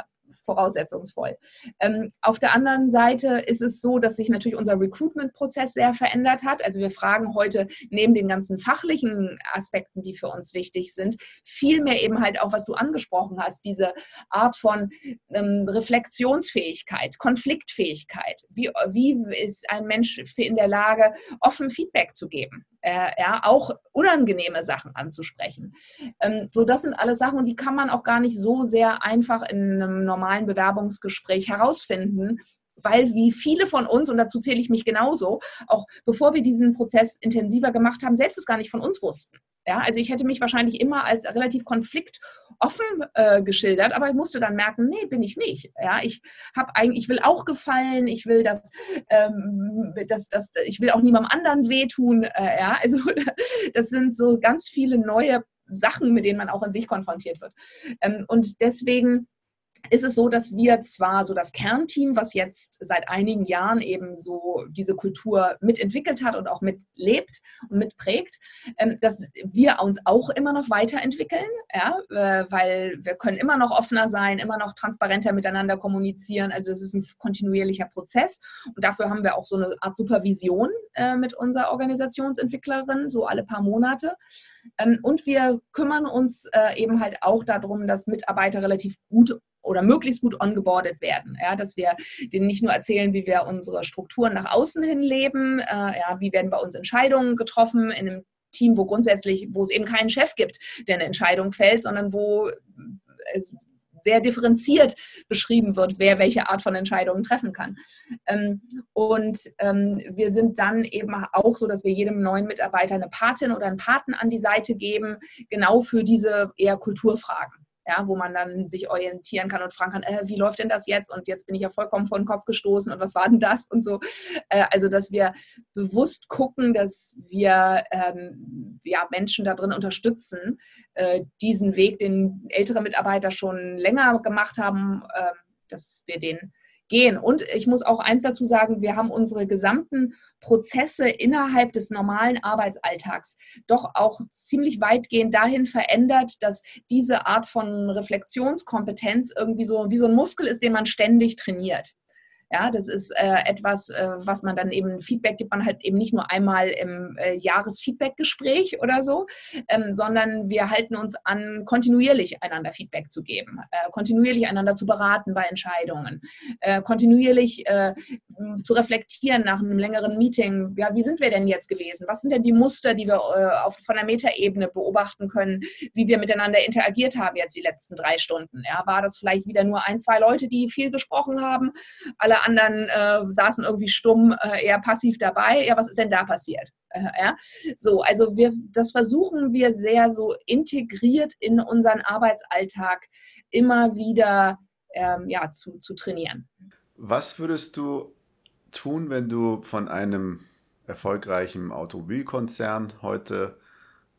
voraussetzungsvoll. Ähm, auf der anderen Seite ist es so, dass sich natürlich unser Recruitment-Prozess sehr verändert hat. Also wir fragen heute neben den ganzen fachlichen Aspekten, die für uns wichtig sind, viel mehr eben halt auch, was du angesprochen hast, diese Art von ähm, Reflexionsfähigkeit, Konfliktfähigkeit. Wie, wie ist ein Mensch in der Lage, offen Feedback zu geben? Äh, ja, auch unangenehme Sachen anzusprechen. Ähm, so, das sind alles Sachen, die kann man auch gar nicht so sehr einfach in einem normalen Bewerbungsgespräch herausfinden, weil wie viele von uns, und dazu zähle ich mich genauso, auch bevor wir diesen Prozess intensiver gemacht haben, selbst es gar nicht von uns wussten. Ja, also ich hätte mich wahrscheinlich immer als relativ konfliktoffen äh, geschildert, aber ich musste dann merken, nee, bin ich nicht. Ja, ich habe eigentlich, ich will auch gefallen, ich will das, ähm, das, das, ich will auch niemandem anderen wehtun. Äh, ja, also das sind so ganz viele neue Sachen, mit denen man auch in sich konfrontiert wird. Ähm, und deswegen ist es so, dass wir zwar so das Kernteam, was jetzt seit einigen Jahren eben so diese Kultur mitentwickelt hat und auch mitlebt und mitprägt, ähm, dass wir uns auch immer noch weiterentwickeln, ja, äh, weil wir können immer noch offener sein, immer noch transparenter miteinander kommunizieren. Also es ist ein kontinuierlicher Prozess und dafür haben wir auch so eine Art Supervision äh, mit unserer Organisationsentwicklerin, so alle paar Monate. Ähm, und wir kümmern uns äh, eben halt auch darum, dass Mitarbeiter relativ gut oder möglichst gut ongeboardet werden. Ja, dass wir denen nicht nur erzählen, wie wir unsere Strukturen nach außen hin leben, äh, ja, wie werden bei uns Entscheidungen getroffen in einem Team, wo grundsätzlich, wo es eben keinen Chef gibt, der eine Entscheidung fällt, sondern wo sehr differenziert beschrieben wird, wer welche Art von Entscheidungen treffen kann. Ähm, und ähm, wir sind dann eben auch so, dass wir jedem neuen Mitarbeiter eine Patin oder einen Paten an die Seite geben, genau für diese eher Kulturfragen ja, wo man dann sich orientieren kann und fragen kann, äh, wie läuft denn das jetzt? Und jetzt bin ich ja vollkommen vor den Kopf gestoßen und was war denn das? Und so. Äh, also, dass wir bewusst gucken, dass wir ähm, ja, Menschen da drin unterstützen, äh, diesen Weg, den ältere Mitarbeiter schon länger gemacht haben, äh, dass wir den gehen. Und ich muss auch eins dazu sagen, wir haben unsere gesamten Prozesse innerhalb des normalen Arbeitsalltags doch auch ziemlich weitgehend dahin verändert, dass diese Art von Reflexionskompetenz irgendwie so wie so ein Muskel ist, den man ständig trainiert. Ja, das ist äh, etwas, äh, was man dann eben Feedback gibt man halt eben nicht nur einmal im äh, Jahresfeedbackgespräch oder so, ähm, sondern wir halten uns an, kontinuierlich einander Feedback zu geben, äh, kontinuierlich einander zu beraten bei Entscheidungen, äh, kontinuierlich äh, zu reflektieren nach einem längeren Meeting. Ja, wie sind wir denn jetzt gewesen? Was sind denn die Muster, die wir auf, von der Metaebene beobachten können, wie wir miteinander interagiert haben jetzt die letzten drei Stunden? Ja, war das vielleicht wieder nur ein, zwei Leute, die viel gesprochen haben? Alle anderen äh, saßen irgendwie stumm, äh, eher passiv dabei. Ja, was ist denn da passiert? Äh, ja? So, also wir, das versuchen wir sehr so integriert in unseren Arbeitsalltag immer wieder ähm, ja, zu, zu trainieren. Was würdest du tun, wenn du von einem erfolgreichen Automobilkonzern heute,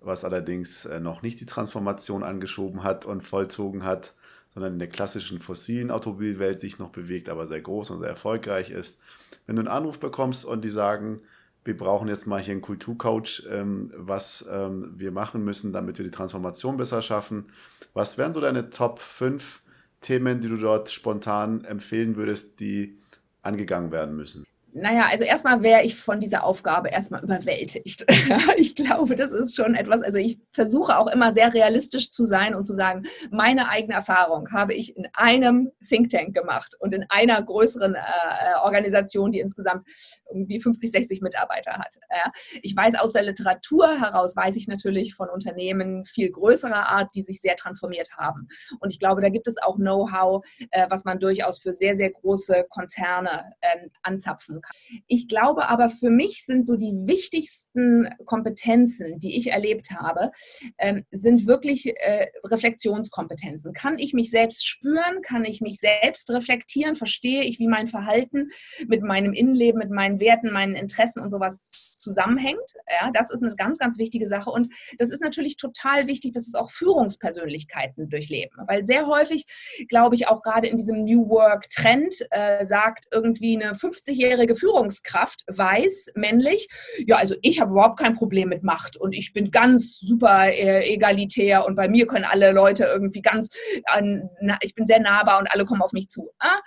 was allerdings äh, noch nicht die Transformation angeschoben hat und vollzogen hat, sondern in der klassischen fossilen Automobilwelt sich noch bewegt, aber sehr groß und sehr erfolgreich ist. Wenn du einen Anruf bekommst und die sagen, wir brauchen jetzt mal hier einen Kulturcoach, ähm, was ähm, wir machen müssen, damit wir die Transformation besser schaffen. Was wären so deine Top 5 Themen, die du dort spontan empfehlen würdest, die angegangen werden müssen? Naja, also erstmal wäre ich von dieser Aufgabe erstmal überwältigt. ich glaube, das ist schon etwas, also ich versuche auch immer sehr realistisch zu sein und zu sagen, meine eigene Erfahrung habe ich in einem Think Tank gemacht und in einer größeren äh, äh Organisation, die insgesamt irgendwie 50, 60 Mitarbeiter hat. Ja. Ich weiß aus der Literatur heraus, weiß ich natürlich von Unternehmen viel größerer Art, die sich sehr transformiert haben. Und ich glaube, da gibt es auch Know-how, äh, was man durchaus für sehr, sehr große Konzerne äh, anzapfen kann. Ich glaube aber, für mich sind so die wichtigsten Kompetenzen, die ich erlebt habe, ähm, sind wirklich äh, Reflexionskompetenzen. Kann ich mich selbst spüren? Kann ich mich selbst reflektieren? Verstehe ich, wie mein Verhalten mit meinem Innenleben, mit meinen Werten, meinen Interessen und sowas zusammenhängt. Ja, das ist eine ganz, ganz wichtige Sache. Und das ist natürlich total wichtig, dass es auch Führungspersönlichkeiten durchleben. Weil sehr häufig, glaube ich, auch gerade in diesem New Work-Trend äh, sagt irgendwie eine 50-jährige Führungskraft, weiß, männlich, ja, also ich habe überhaupt kein Problem mit Macht und ich bin ganz super äh, egalitär und bei mir können alle Leute irgendwie ganz, äh, ich bin sehr nahbar und alle kommen auf mich zu. Ah,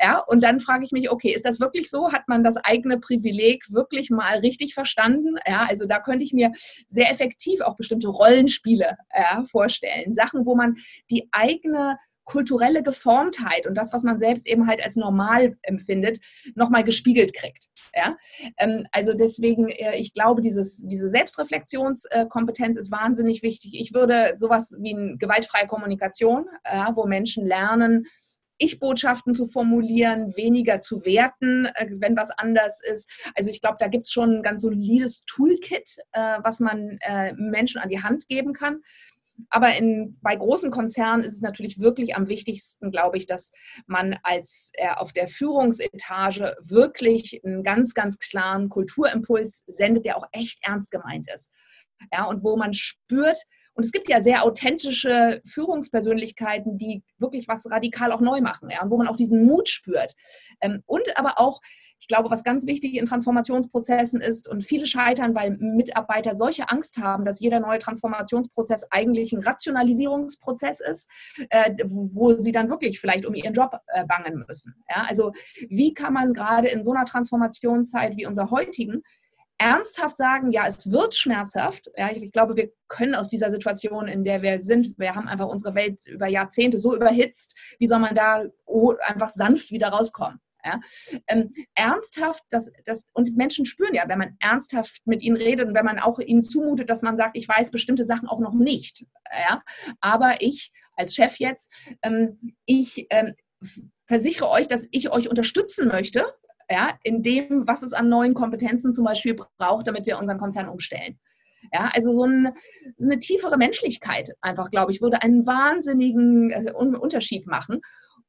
ja, und dann frage ich mich, okay, ist das wirklich so? Hat man das eigene Privileg wirklich mal richtig verstanden. Ja, also da könnte ich mir sehr effektiv auch bestimmte Rollenspiele ja, vorstellen. Sachen, wo man die eigene kulturelle Geformtheit und das, was man selbst eben halt als normal empfindet, nochmal gespiegelt kriegt. Ja? Ähm, also deswegen, äh, ich glaube, dieses, diese Selbstreflexionskompetenz ist wahnsinnig wichtig. Ich würde sowas wie eine gewaltfreie Kommunikation, wo Menschen lernen, Ich-Botschaften zu formulieren, weniger zu werten, äh, wenn was anders ist. Also ich glaube, da gibt es schon ein ganz solides Toolkit, äh, was man äh, Menschen an die Hand geben kann. Aber in, bei großen Konzernen ist es natürlich wirklich am wichtigsten, glaube ich, dass man als äh, auf der Führungsetage wirklich einen ganz, ganz klaren Kulturimpuls sendet, der auch echt ernst gemeint ist. Ja, und wo man spürt, und es gibt ja sehr authentische Führungspersönlichkeiten, die wirklich was radikal auch neu machen, ja, und wo man auch diesen Mut spürt. Ähm, und aber auch ich glaube, was ganz wichtig in Transformationsprozessen ist und viele scheitern, weil Mitarbeiter solche Angst haben, dass jeder neue Transformationsprozess eigentlich ein Rationalisierungsprozess ist, äh, wo sie dann wirklich vielleicht um ihren Job äh, bangen müssen. Ja? Also wie kann man gerade in so einer Transformationszeit wie unserer heutigen ernsthaft sagen, ja, es wird schmerzhaft. Ja, ich glaube, wir können aus dieser Situation, in der wir sind, wir haben einfach unsere Welt über Jahrzehnte so überhitzt, wie soll man da einfach sanft wieder rauskommen? Ja? Ähm, ernsthaft, das, das, und Menschen spüren ja, wenn man ernsthaft mit ihnen redet und wenn man auch ihnen zumutet, dass man sagt, ich weiß bestimmte Sachen auch noch nicht. Ja? Aber ich als Chef jetzt, ähm, ich ähm, versichere euch, dass ich euch unterstützen möchte, ja, in dem, was es an neuen Kompetenzen zum Beispiel braucht, damit wir unseren Konzern umstellen. Ja, also so, ein, so eine tiefere Menschlichkeit einfach, glaube ich, würde einen wahnsinnigen äh, Unterschied machen.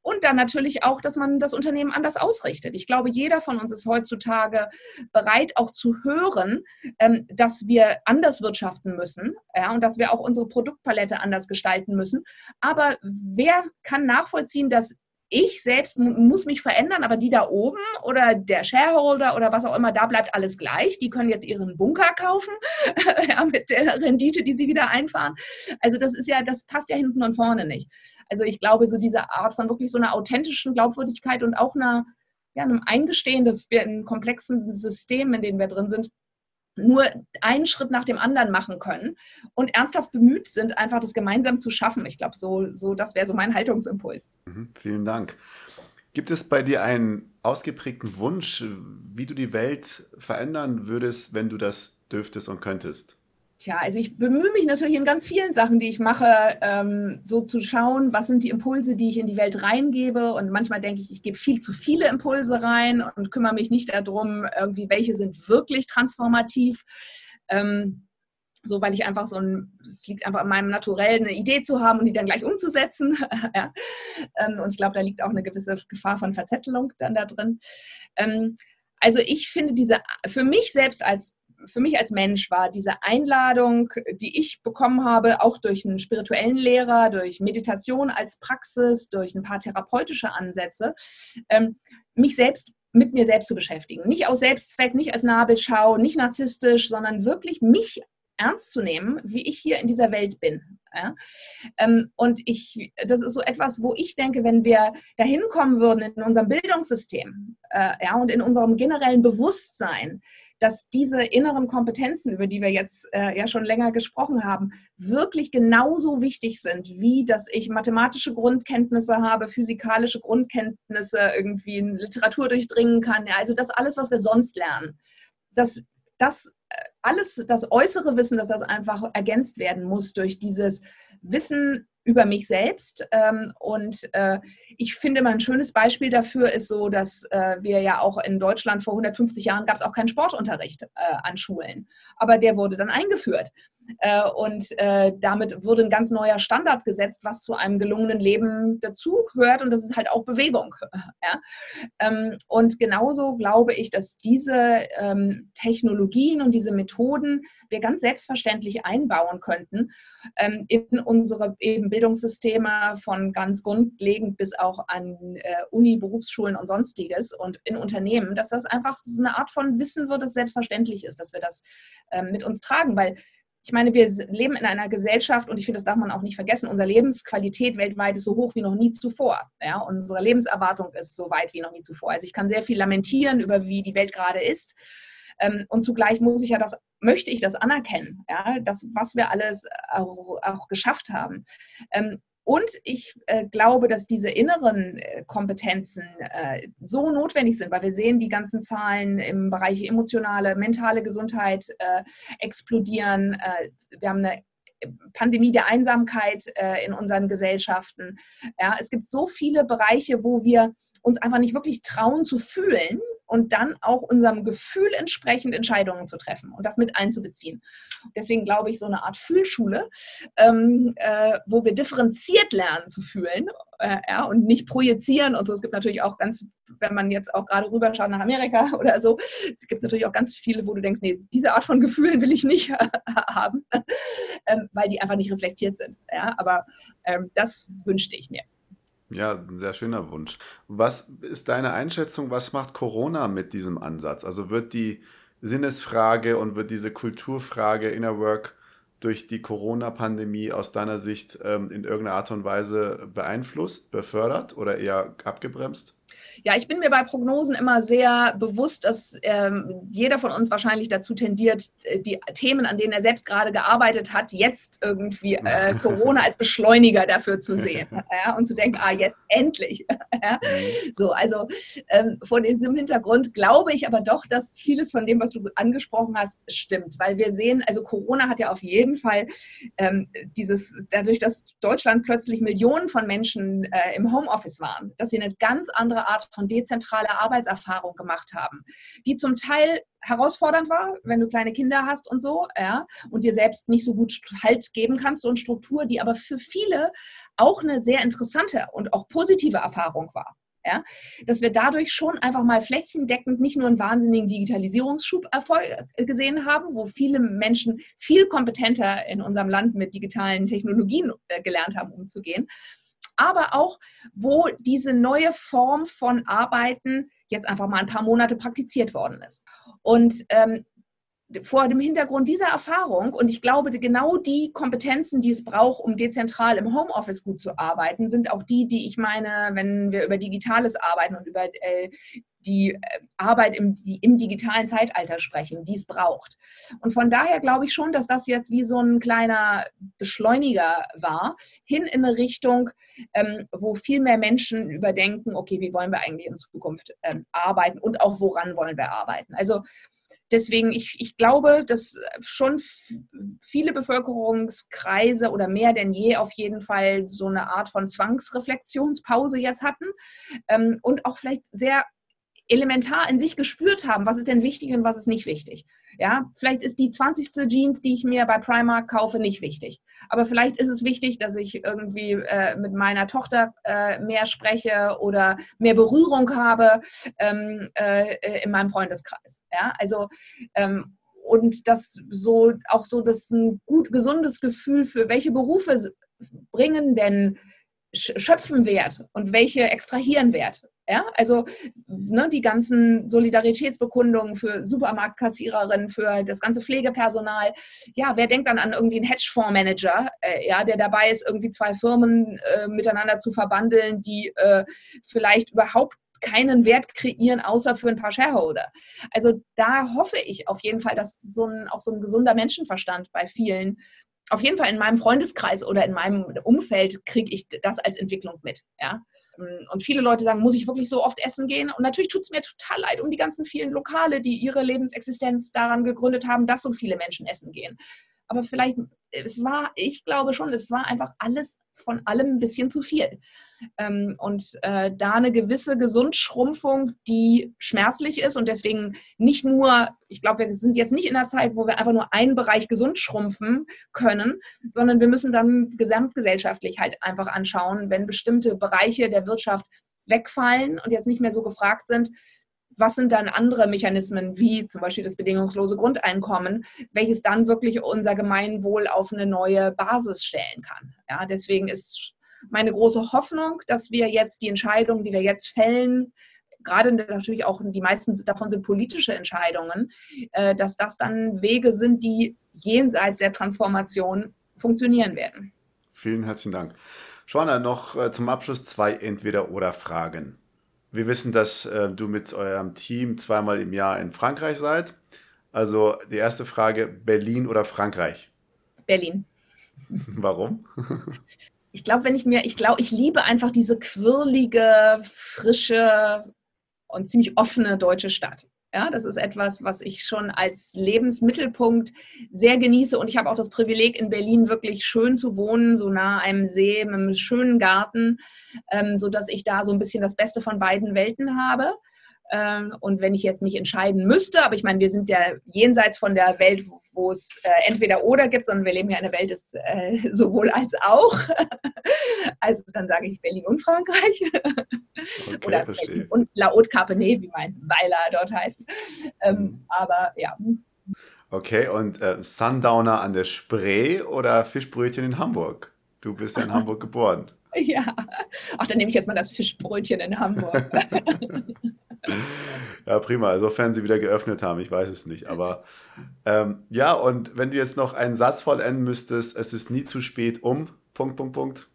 Und dann natürlich auch, dass man das Unternehmen anders ausrichtet. Ich glaube, jeder von uns ist heutzutage bereit, auch zu hören, ähm, dass wir anders wirtschaften müssen ja, und dass wir auch unsere Produktpalette anders gestalten müssen. Aber wer kann nachvollziehen, dass ich selbst muss mich verändern, aber die da oben oder der Shareholder oder was auch immer, da bleibt alles gleich. Die können jetzt ihren Bunker kaufen ja, mit der Rendite, die sie wieder einfahren. Also das ist ja, das passt ja hinten und vorne nicht. Also ich glaube, so diese Art von wirklich so einer authentischen Glaubwürdigkeit und auch einer, ja, einem Eingestehen, dass wir in komplexen Systemen, in denen wir drin sind, nur einen Schritt nach dem anderen machen können und ernsthaft bemüht sind, einfach das gemeinsam zu schaffen. Ich glaube, so, so das wäre so mein Haltungsimpuls. Mhm, vielen Dank. Gibt es bei dir einen ausgeprägten Wunsch, wie du die Welt verändern würdest, wenn du das dürftest und könntest? Tja, also ich bemühe mich natürlich in ganz vielen Sachen, die ich mache, ähm, so zu schauen, was sind die Impulse, die ich in die Welt reingebe. Und manchmal denke ich, ich gebe viel zu viele Impulse rein und kümmere mich nicht darum, irgendwie, welche sind wirklich transformativ. Ähm, so, weil ich einfach so ein, es liegt einfach an meinem Naturell, eine Idee zu haben und die dann gleich umzusetzen. ja. ähm, und ich glaube, da liegt auch eine gewisse Gefahr von Verzettelung dann da drin. Ähm, also ich finde diese, für mich selbst als für mich als Mensch war diese Einladung, die ich bekommen habe, auch durch einen spirituellen Lehrer, durch Meditation als Praxis, durch ein paar therapeutische Ansätze, ähm, mich selbst mit mir selbst zu beschäftigen. Nicht aus Selbstzweck, nicht als Nabelschau, nicht narzisstisch, sondern wirklich mich ernst zu nehmen, wie ich hier in dieser Welt bin. Ähm, und ich, das ist so etwas, wo ich denke, wenn wir dahin kommen würden in unserem Bildungssystem äh, ja, und in unserem generellen Bewusstsein, dass diese inneren Kompetenzen, über die wir jetzt äh, ja schon länger gesprochen haben, wirklich genauso wichtig sind, wie dass ich mathematische Grundkenntnisse habe, physikalische Grundkenntnisse, irgendwie in Literatur durchdringen kann. Ja, also das alles, was wir sonst lernen. Das, das äh, alles, das äußere Wissen, dass das einfach ergänzt werden muss durch dieses Wissen über mich selbst. Ähm, und äh, ich finde mal ein schönes Beispiel dafür ist so, dass äh, wir ja auch in Deutschland vor 150 Jahren gab es auch keinen Sportunterricht äh, an Schulen. Aber der wurde dann eingeführt. Und damit wurde ein ganz neuer Standard gesetzt, was zu einem gelungenen Leben dazugehört. Und das ist halt auch Bewegung. Ähm, und genauso glaube ich, dass diese ähm, Technologien und diese Methoden wir ganz selbstverständlich einbauen könnten in unsere eben Bildungssysteme von ganz grundlegend bis auch an äh, Uni, Berufsschulen und sonstiges und in Unternehmen, dass das einfach so eine Art von Wissen wird, das selbstverständlich ist, dass wir das mit uns tragen, weil ich meine, wir leben in einer Gesellschaft und ich finde, das darf man auch nicht vergessen. Unsere Lebensqualität weltweit ist so hoch wie noch nie zuvor. Ja, unsere Lebenserwartung ist so weit wie noch nie zuvor. Also ich kann sehr viel lamentieren über wie die Welt gerade ist. Ähm, und zugleich muss ich ja das, möchte ich das anerkennen, ja, das, was wir alles auch, auch geschafft haben. Ähm, und ich äh, glaube, dass diese inneren äh, Kompetenzen äh, so notwendig sind, weil wir sehen die ganzen Zahlen im Bereich emotionale, mentale Gesundheit explodieren. Wir haben eine Pandemie der Einsamkeit äh, in unseren Gesellschaften. Ja, es gibt so viele Bereiche, wo wir uns einfach nicht wirklich trauen zu fühlen und dann auch unserem Gefühl entsprechend Entscheidungen zu treffen und das mit einzubeziehen. Deswegen glaube ich, so eine Art Fühlschule, ähm, äh, wo wir differenziert lernen zu fühlen äh, ja, und nicht projizieren und so. Es gibt natürlich auch ganz, wenn man jetzt auch gerade rüberschaut nach Amerika oder so, es gibt natürlich auch ganz viele, wo du denkst, nee, diese Art von Gefühlen will ich nicht haben, ähm, weil die einfach nicht reflektiert sind. Ja? Aber ähm, das wünschte ich mir. Ja, ein sehr schöner Wunsch. Was ist deine Einschätzung, was macht Corona mit diesem Ansatz? Also wird die Sinnesfrage und wird diese Kulturfrage Inner Work durch die Corona-Pandemie aus deiner Sicht ähm, in irgendeiner Art und Weise beeinflusst, befördert oder eher abgebremst? Ja, ich bin mir bei Prognosen immer sehr bewusst, dass ähm, jeder von uns wahrscheinlich dazu tendiert, äh, die Themen, an denen er selbst gerade gearbeitet hat, jetzt irgendwie äh, Corona als Beschleuniger dafür zu sehen ja, und zu denken, ah, jetzt endlich. ja. Mhm. So, also ähm, vor diesem Hintergrund glaube ich aber doch, dass vieles von dem, was du angesprochen hast, stimmt, weil wir sehen, also Corona hat ja auf jeden Fall ähm, dieses, dadurch, dass Deutschland plötzlich Millionen von Menschen äh, im Homeoffice waren, dass sie eine ganz andere Art von dezentraler Arbeitserfahrung gemacht haben, die zum Teil herausfordernd war, wenn du kleine Kinder hast und so, ja, und dir selbst nicht so gut Halt geben kannst und Struktur, die aber für viele auch eine sehr interessante und auch positive Erfahrung war. Ja, dass wir dadurch schon einfach mal flächendeckend nicht nur einen wahnsinnigen Digitalisierungsschub äh, gesehen haben, wo viele Menschen viel kompetenter in unserem Land mit digitalen Technologien äh, gelernt haben, umzugehen, aber auch, wo diese neue Form von Arbeiten jetzt einfach mal ein paar Monate praktiziert worden ist. Und ähm, vor dem Hintergrund dieser Erfahrung und ich glaube, genau die Kompetenzen, die es braucht, um dezentral im Homeoffice gut zu arbeiten, sind auch die, die ich meine, wenn wir über Digitales arbeiten und über äh, die äh, Arbeit im, die, im digitalen Zeitalter sprechen, die es braucht. Und von daher glaube ich schon, dass das jetzt wie so ein kleiner Beschleuniger war, hin in eine Richtung, ähm, wo viel mehr Menschen überdenken, okay, wie wollen wir eigentlich in Zukunft ähm, arbeiten und auch woran wollen wir arbeiten. Also Deswegen, ich, ich glaube, dass schon viele Bevölkerungskreise oder mehr denn je auf jeden Fall so eine Art von Zwangsreflexionspause jetzt hatten ähm, und auch vielleicht sehr elementar in sich gespürt haben, was ist denn wichtig und was ist nicht wichtig. Ja, vielleicht ist die 20. Jeans, die ich mir bei Primark kaufe, nicht wichtig. Aber vielleicht ist es wichtig, dass ich irgendwie äh, mit meiner Tochter äh, mehr spreche oder mehr Berührung habe ähm, äh, in meinem Freundeskreis. Ja, also ähm, und das so auch so das ein gut gesundes Gefühl für welche Berufe bringen denn schöpfen Wert und welche extrahieren Wert. Ja, also ne, die ganzen Solidaritätsbekundungen für Supermarktkassiererinnen, für das ganze Pflegepersonal. Ja, wer denkt dann an irgendwie einen Hedgefondsmanager, äh, ja, der dabei ist, irgendwie zwei Firmen äh, miteinander zu verbandeln, die äh, vielleicht überhaupt keinen Wert kreieren, außer für ein paar Shareholder. Also da hoffe ich auf jeden Fall, dass so ein, auch so ein gesunder Menschenverstand bei vielen auf jeden Fall in meinem Freundeskreis oder in meinem Umfeld kriege ich das als Entwicklung mit. Ja? Und viele Leute sagen, muss ich wirklich so oft essen gehen? Und natürlich tut es mir total leid um die ganzen vielen Lokale, die ihre Lebensexistenz daran gegründet haben, dass so viele Menschen essen gehen. Aber vielleicht es war, ich glaube schon, es war einfach alles von allem ein bisschen zu viel. Ähm, und äh, da eine gewisse Gesundschrumpfung, die schmerzlich ist und deswegen nicht nur, ich glaube, wir sind jetzt nicht in der Zeit, wo wir einfach nur einen Bereich gesund schrumpfen können, sondern wir müssen dann gesamtgesellschaftlich halt einfach anschauen, wenn bestimmte Bereiche der Wirtschaft wegfallen und jetzt nicht mehr so gefragt sind, was sind dann andere Mechanismen, wie zum Beispiel das bedingungslose Grundeinkommen, welches dann wirklich unser Gemeinwohl auf eine neue Basis stellen kann. Ja, deswegen ist meine große Hoffnung, dass wir jetzt die Entscheidungen, die wir jetzt fällen, gerade natürlich auch die meisten davon sind politische Entscheidungen, äh, dass das dann Wege sind, die jenseits der Transformation funktionieren werden. Vielen herzlichen Dank. Schwaner, noch äh, zum Abschluss zwei Entweder-Oder-Fragen. Wir wissen, dass äh, du mit eurem Team zweimal im Jahr in Frankreich seid. Also die erste Frage, Berlin oder Frankreich? Berlin. Warum? Ich glaube, wenn ich mir, ich glaube, ich liebe einfach diese quirlige, frische und ziemlich offene deutsche Stadt. Ja, das ist etwas, was ich schon als Lebensmittelpunkt sehr genieße. Und ich habe auch das Privileg, in Berlin wirklich schön zu wohnen, so nah einem See, mit einem schönen Garten, ähm, sodass ich da so ein bisschen das Beste von beiden Welten habe. Ähm, und wenn ich jetzt mich entscheiden müsste, aber ich meine, wir sind ja jenseits von der Welt, wo, es äh, entweder oder gibt, sondern wir leben ja in einer Welt des äh, sowohl als auch. Also dann sage ich Berlin und Frankreich. Okay, oder Berlin und La Haute Carpenet, wie mein Weiler dort heißt. Ähm, mhm. Aber ja. Okay, und äh, Sundowner an der Spree oder Fischbrötchen in Hamburg? Du bist ja in Hamburg geboren. Ja, ach, dann nehme ich jetzt mal das Fischbrötchen in Hamburg. ja, prima. Sofern sie wieder geöffnet haben, ich weiß es nicht. Aber ähm, ja, und wenn du jetzt noch einen Satz vollenden müsstest, es ist nie zu spät, um Punkt, Punkt, Punkt.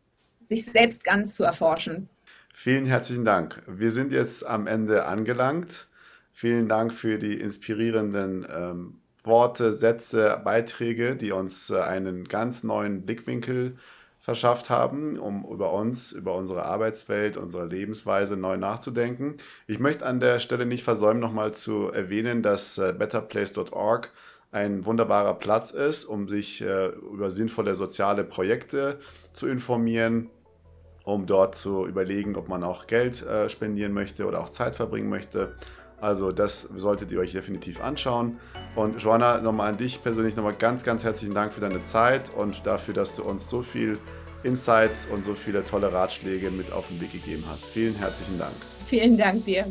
Sich selbst ganz zu erforschen. Vielen herzlichen Dank. Wir sind jetzt am Ende angelangt. Vielen Dank für die inspirierenden ähm, Worte, Sätze, Beiträge, die uns äh, einen ganz neuen Blickwinkel verschafft haben, um über uns, über unsere Arbeitswelt, unsere Lebensweise neu nachzudenken. Ich möchte an der Stelle nicht versäumen, nochmal zu erwähnen, dass äh, betterplace.org ein wunderbarer Platz ist, um sich äh, über sinnvolle soziale Projekte zu informieren, um dort zu überlegen, ob man auch Geld äh, spendieren möchte oder auch Zeit verbringen möchte. Also das solltet ihr euch definitiv anschauen. Und Joanna, nochmal an dich persönlich nochmal ganz, ganz herzlichen Dank für deine Zeit und dafür, dass du uns so viel Insights und so viele tolle Ratschläge mit auf den Weg gegeben hast. Vielen herzlichen Dank. Vielen Dank dir.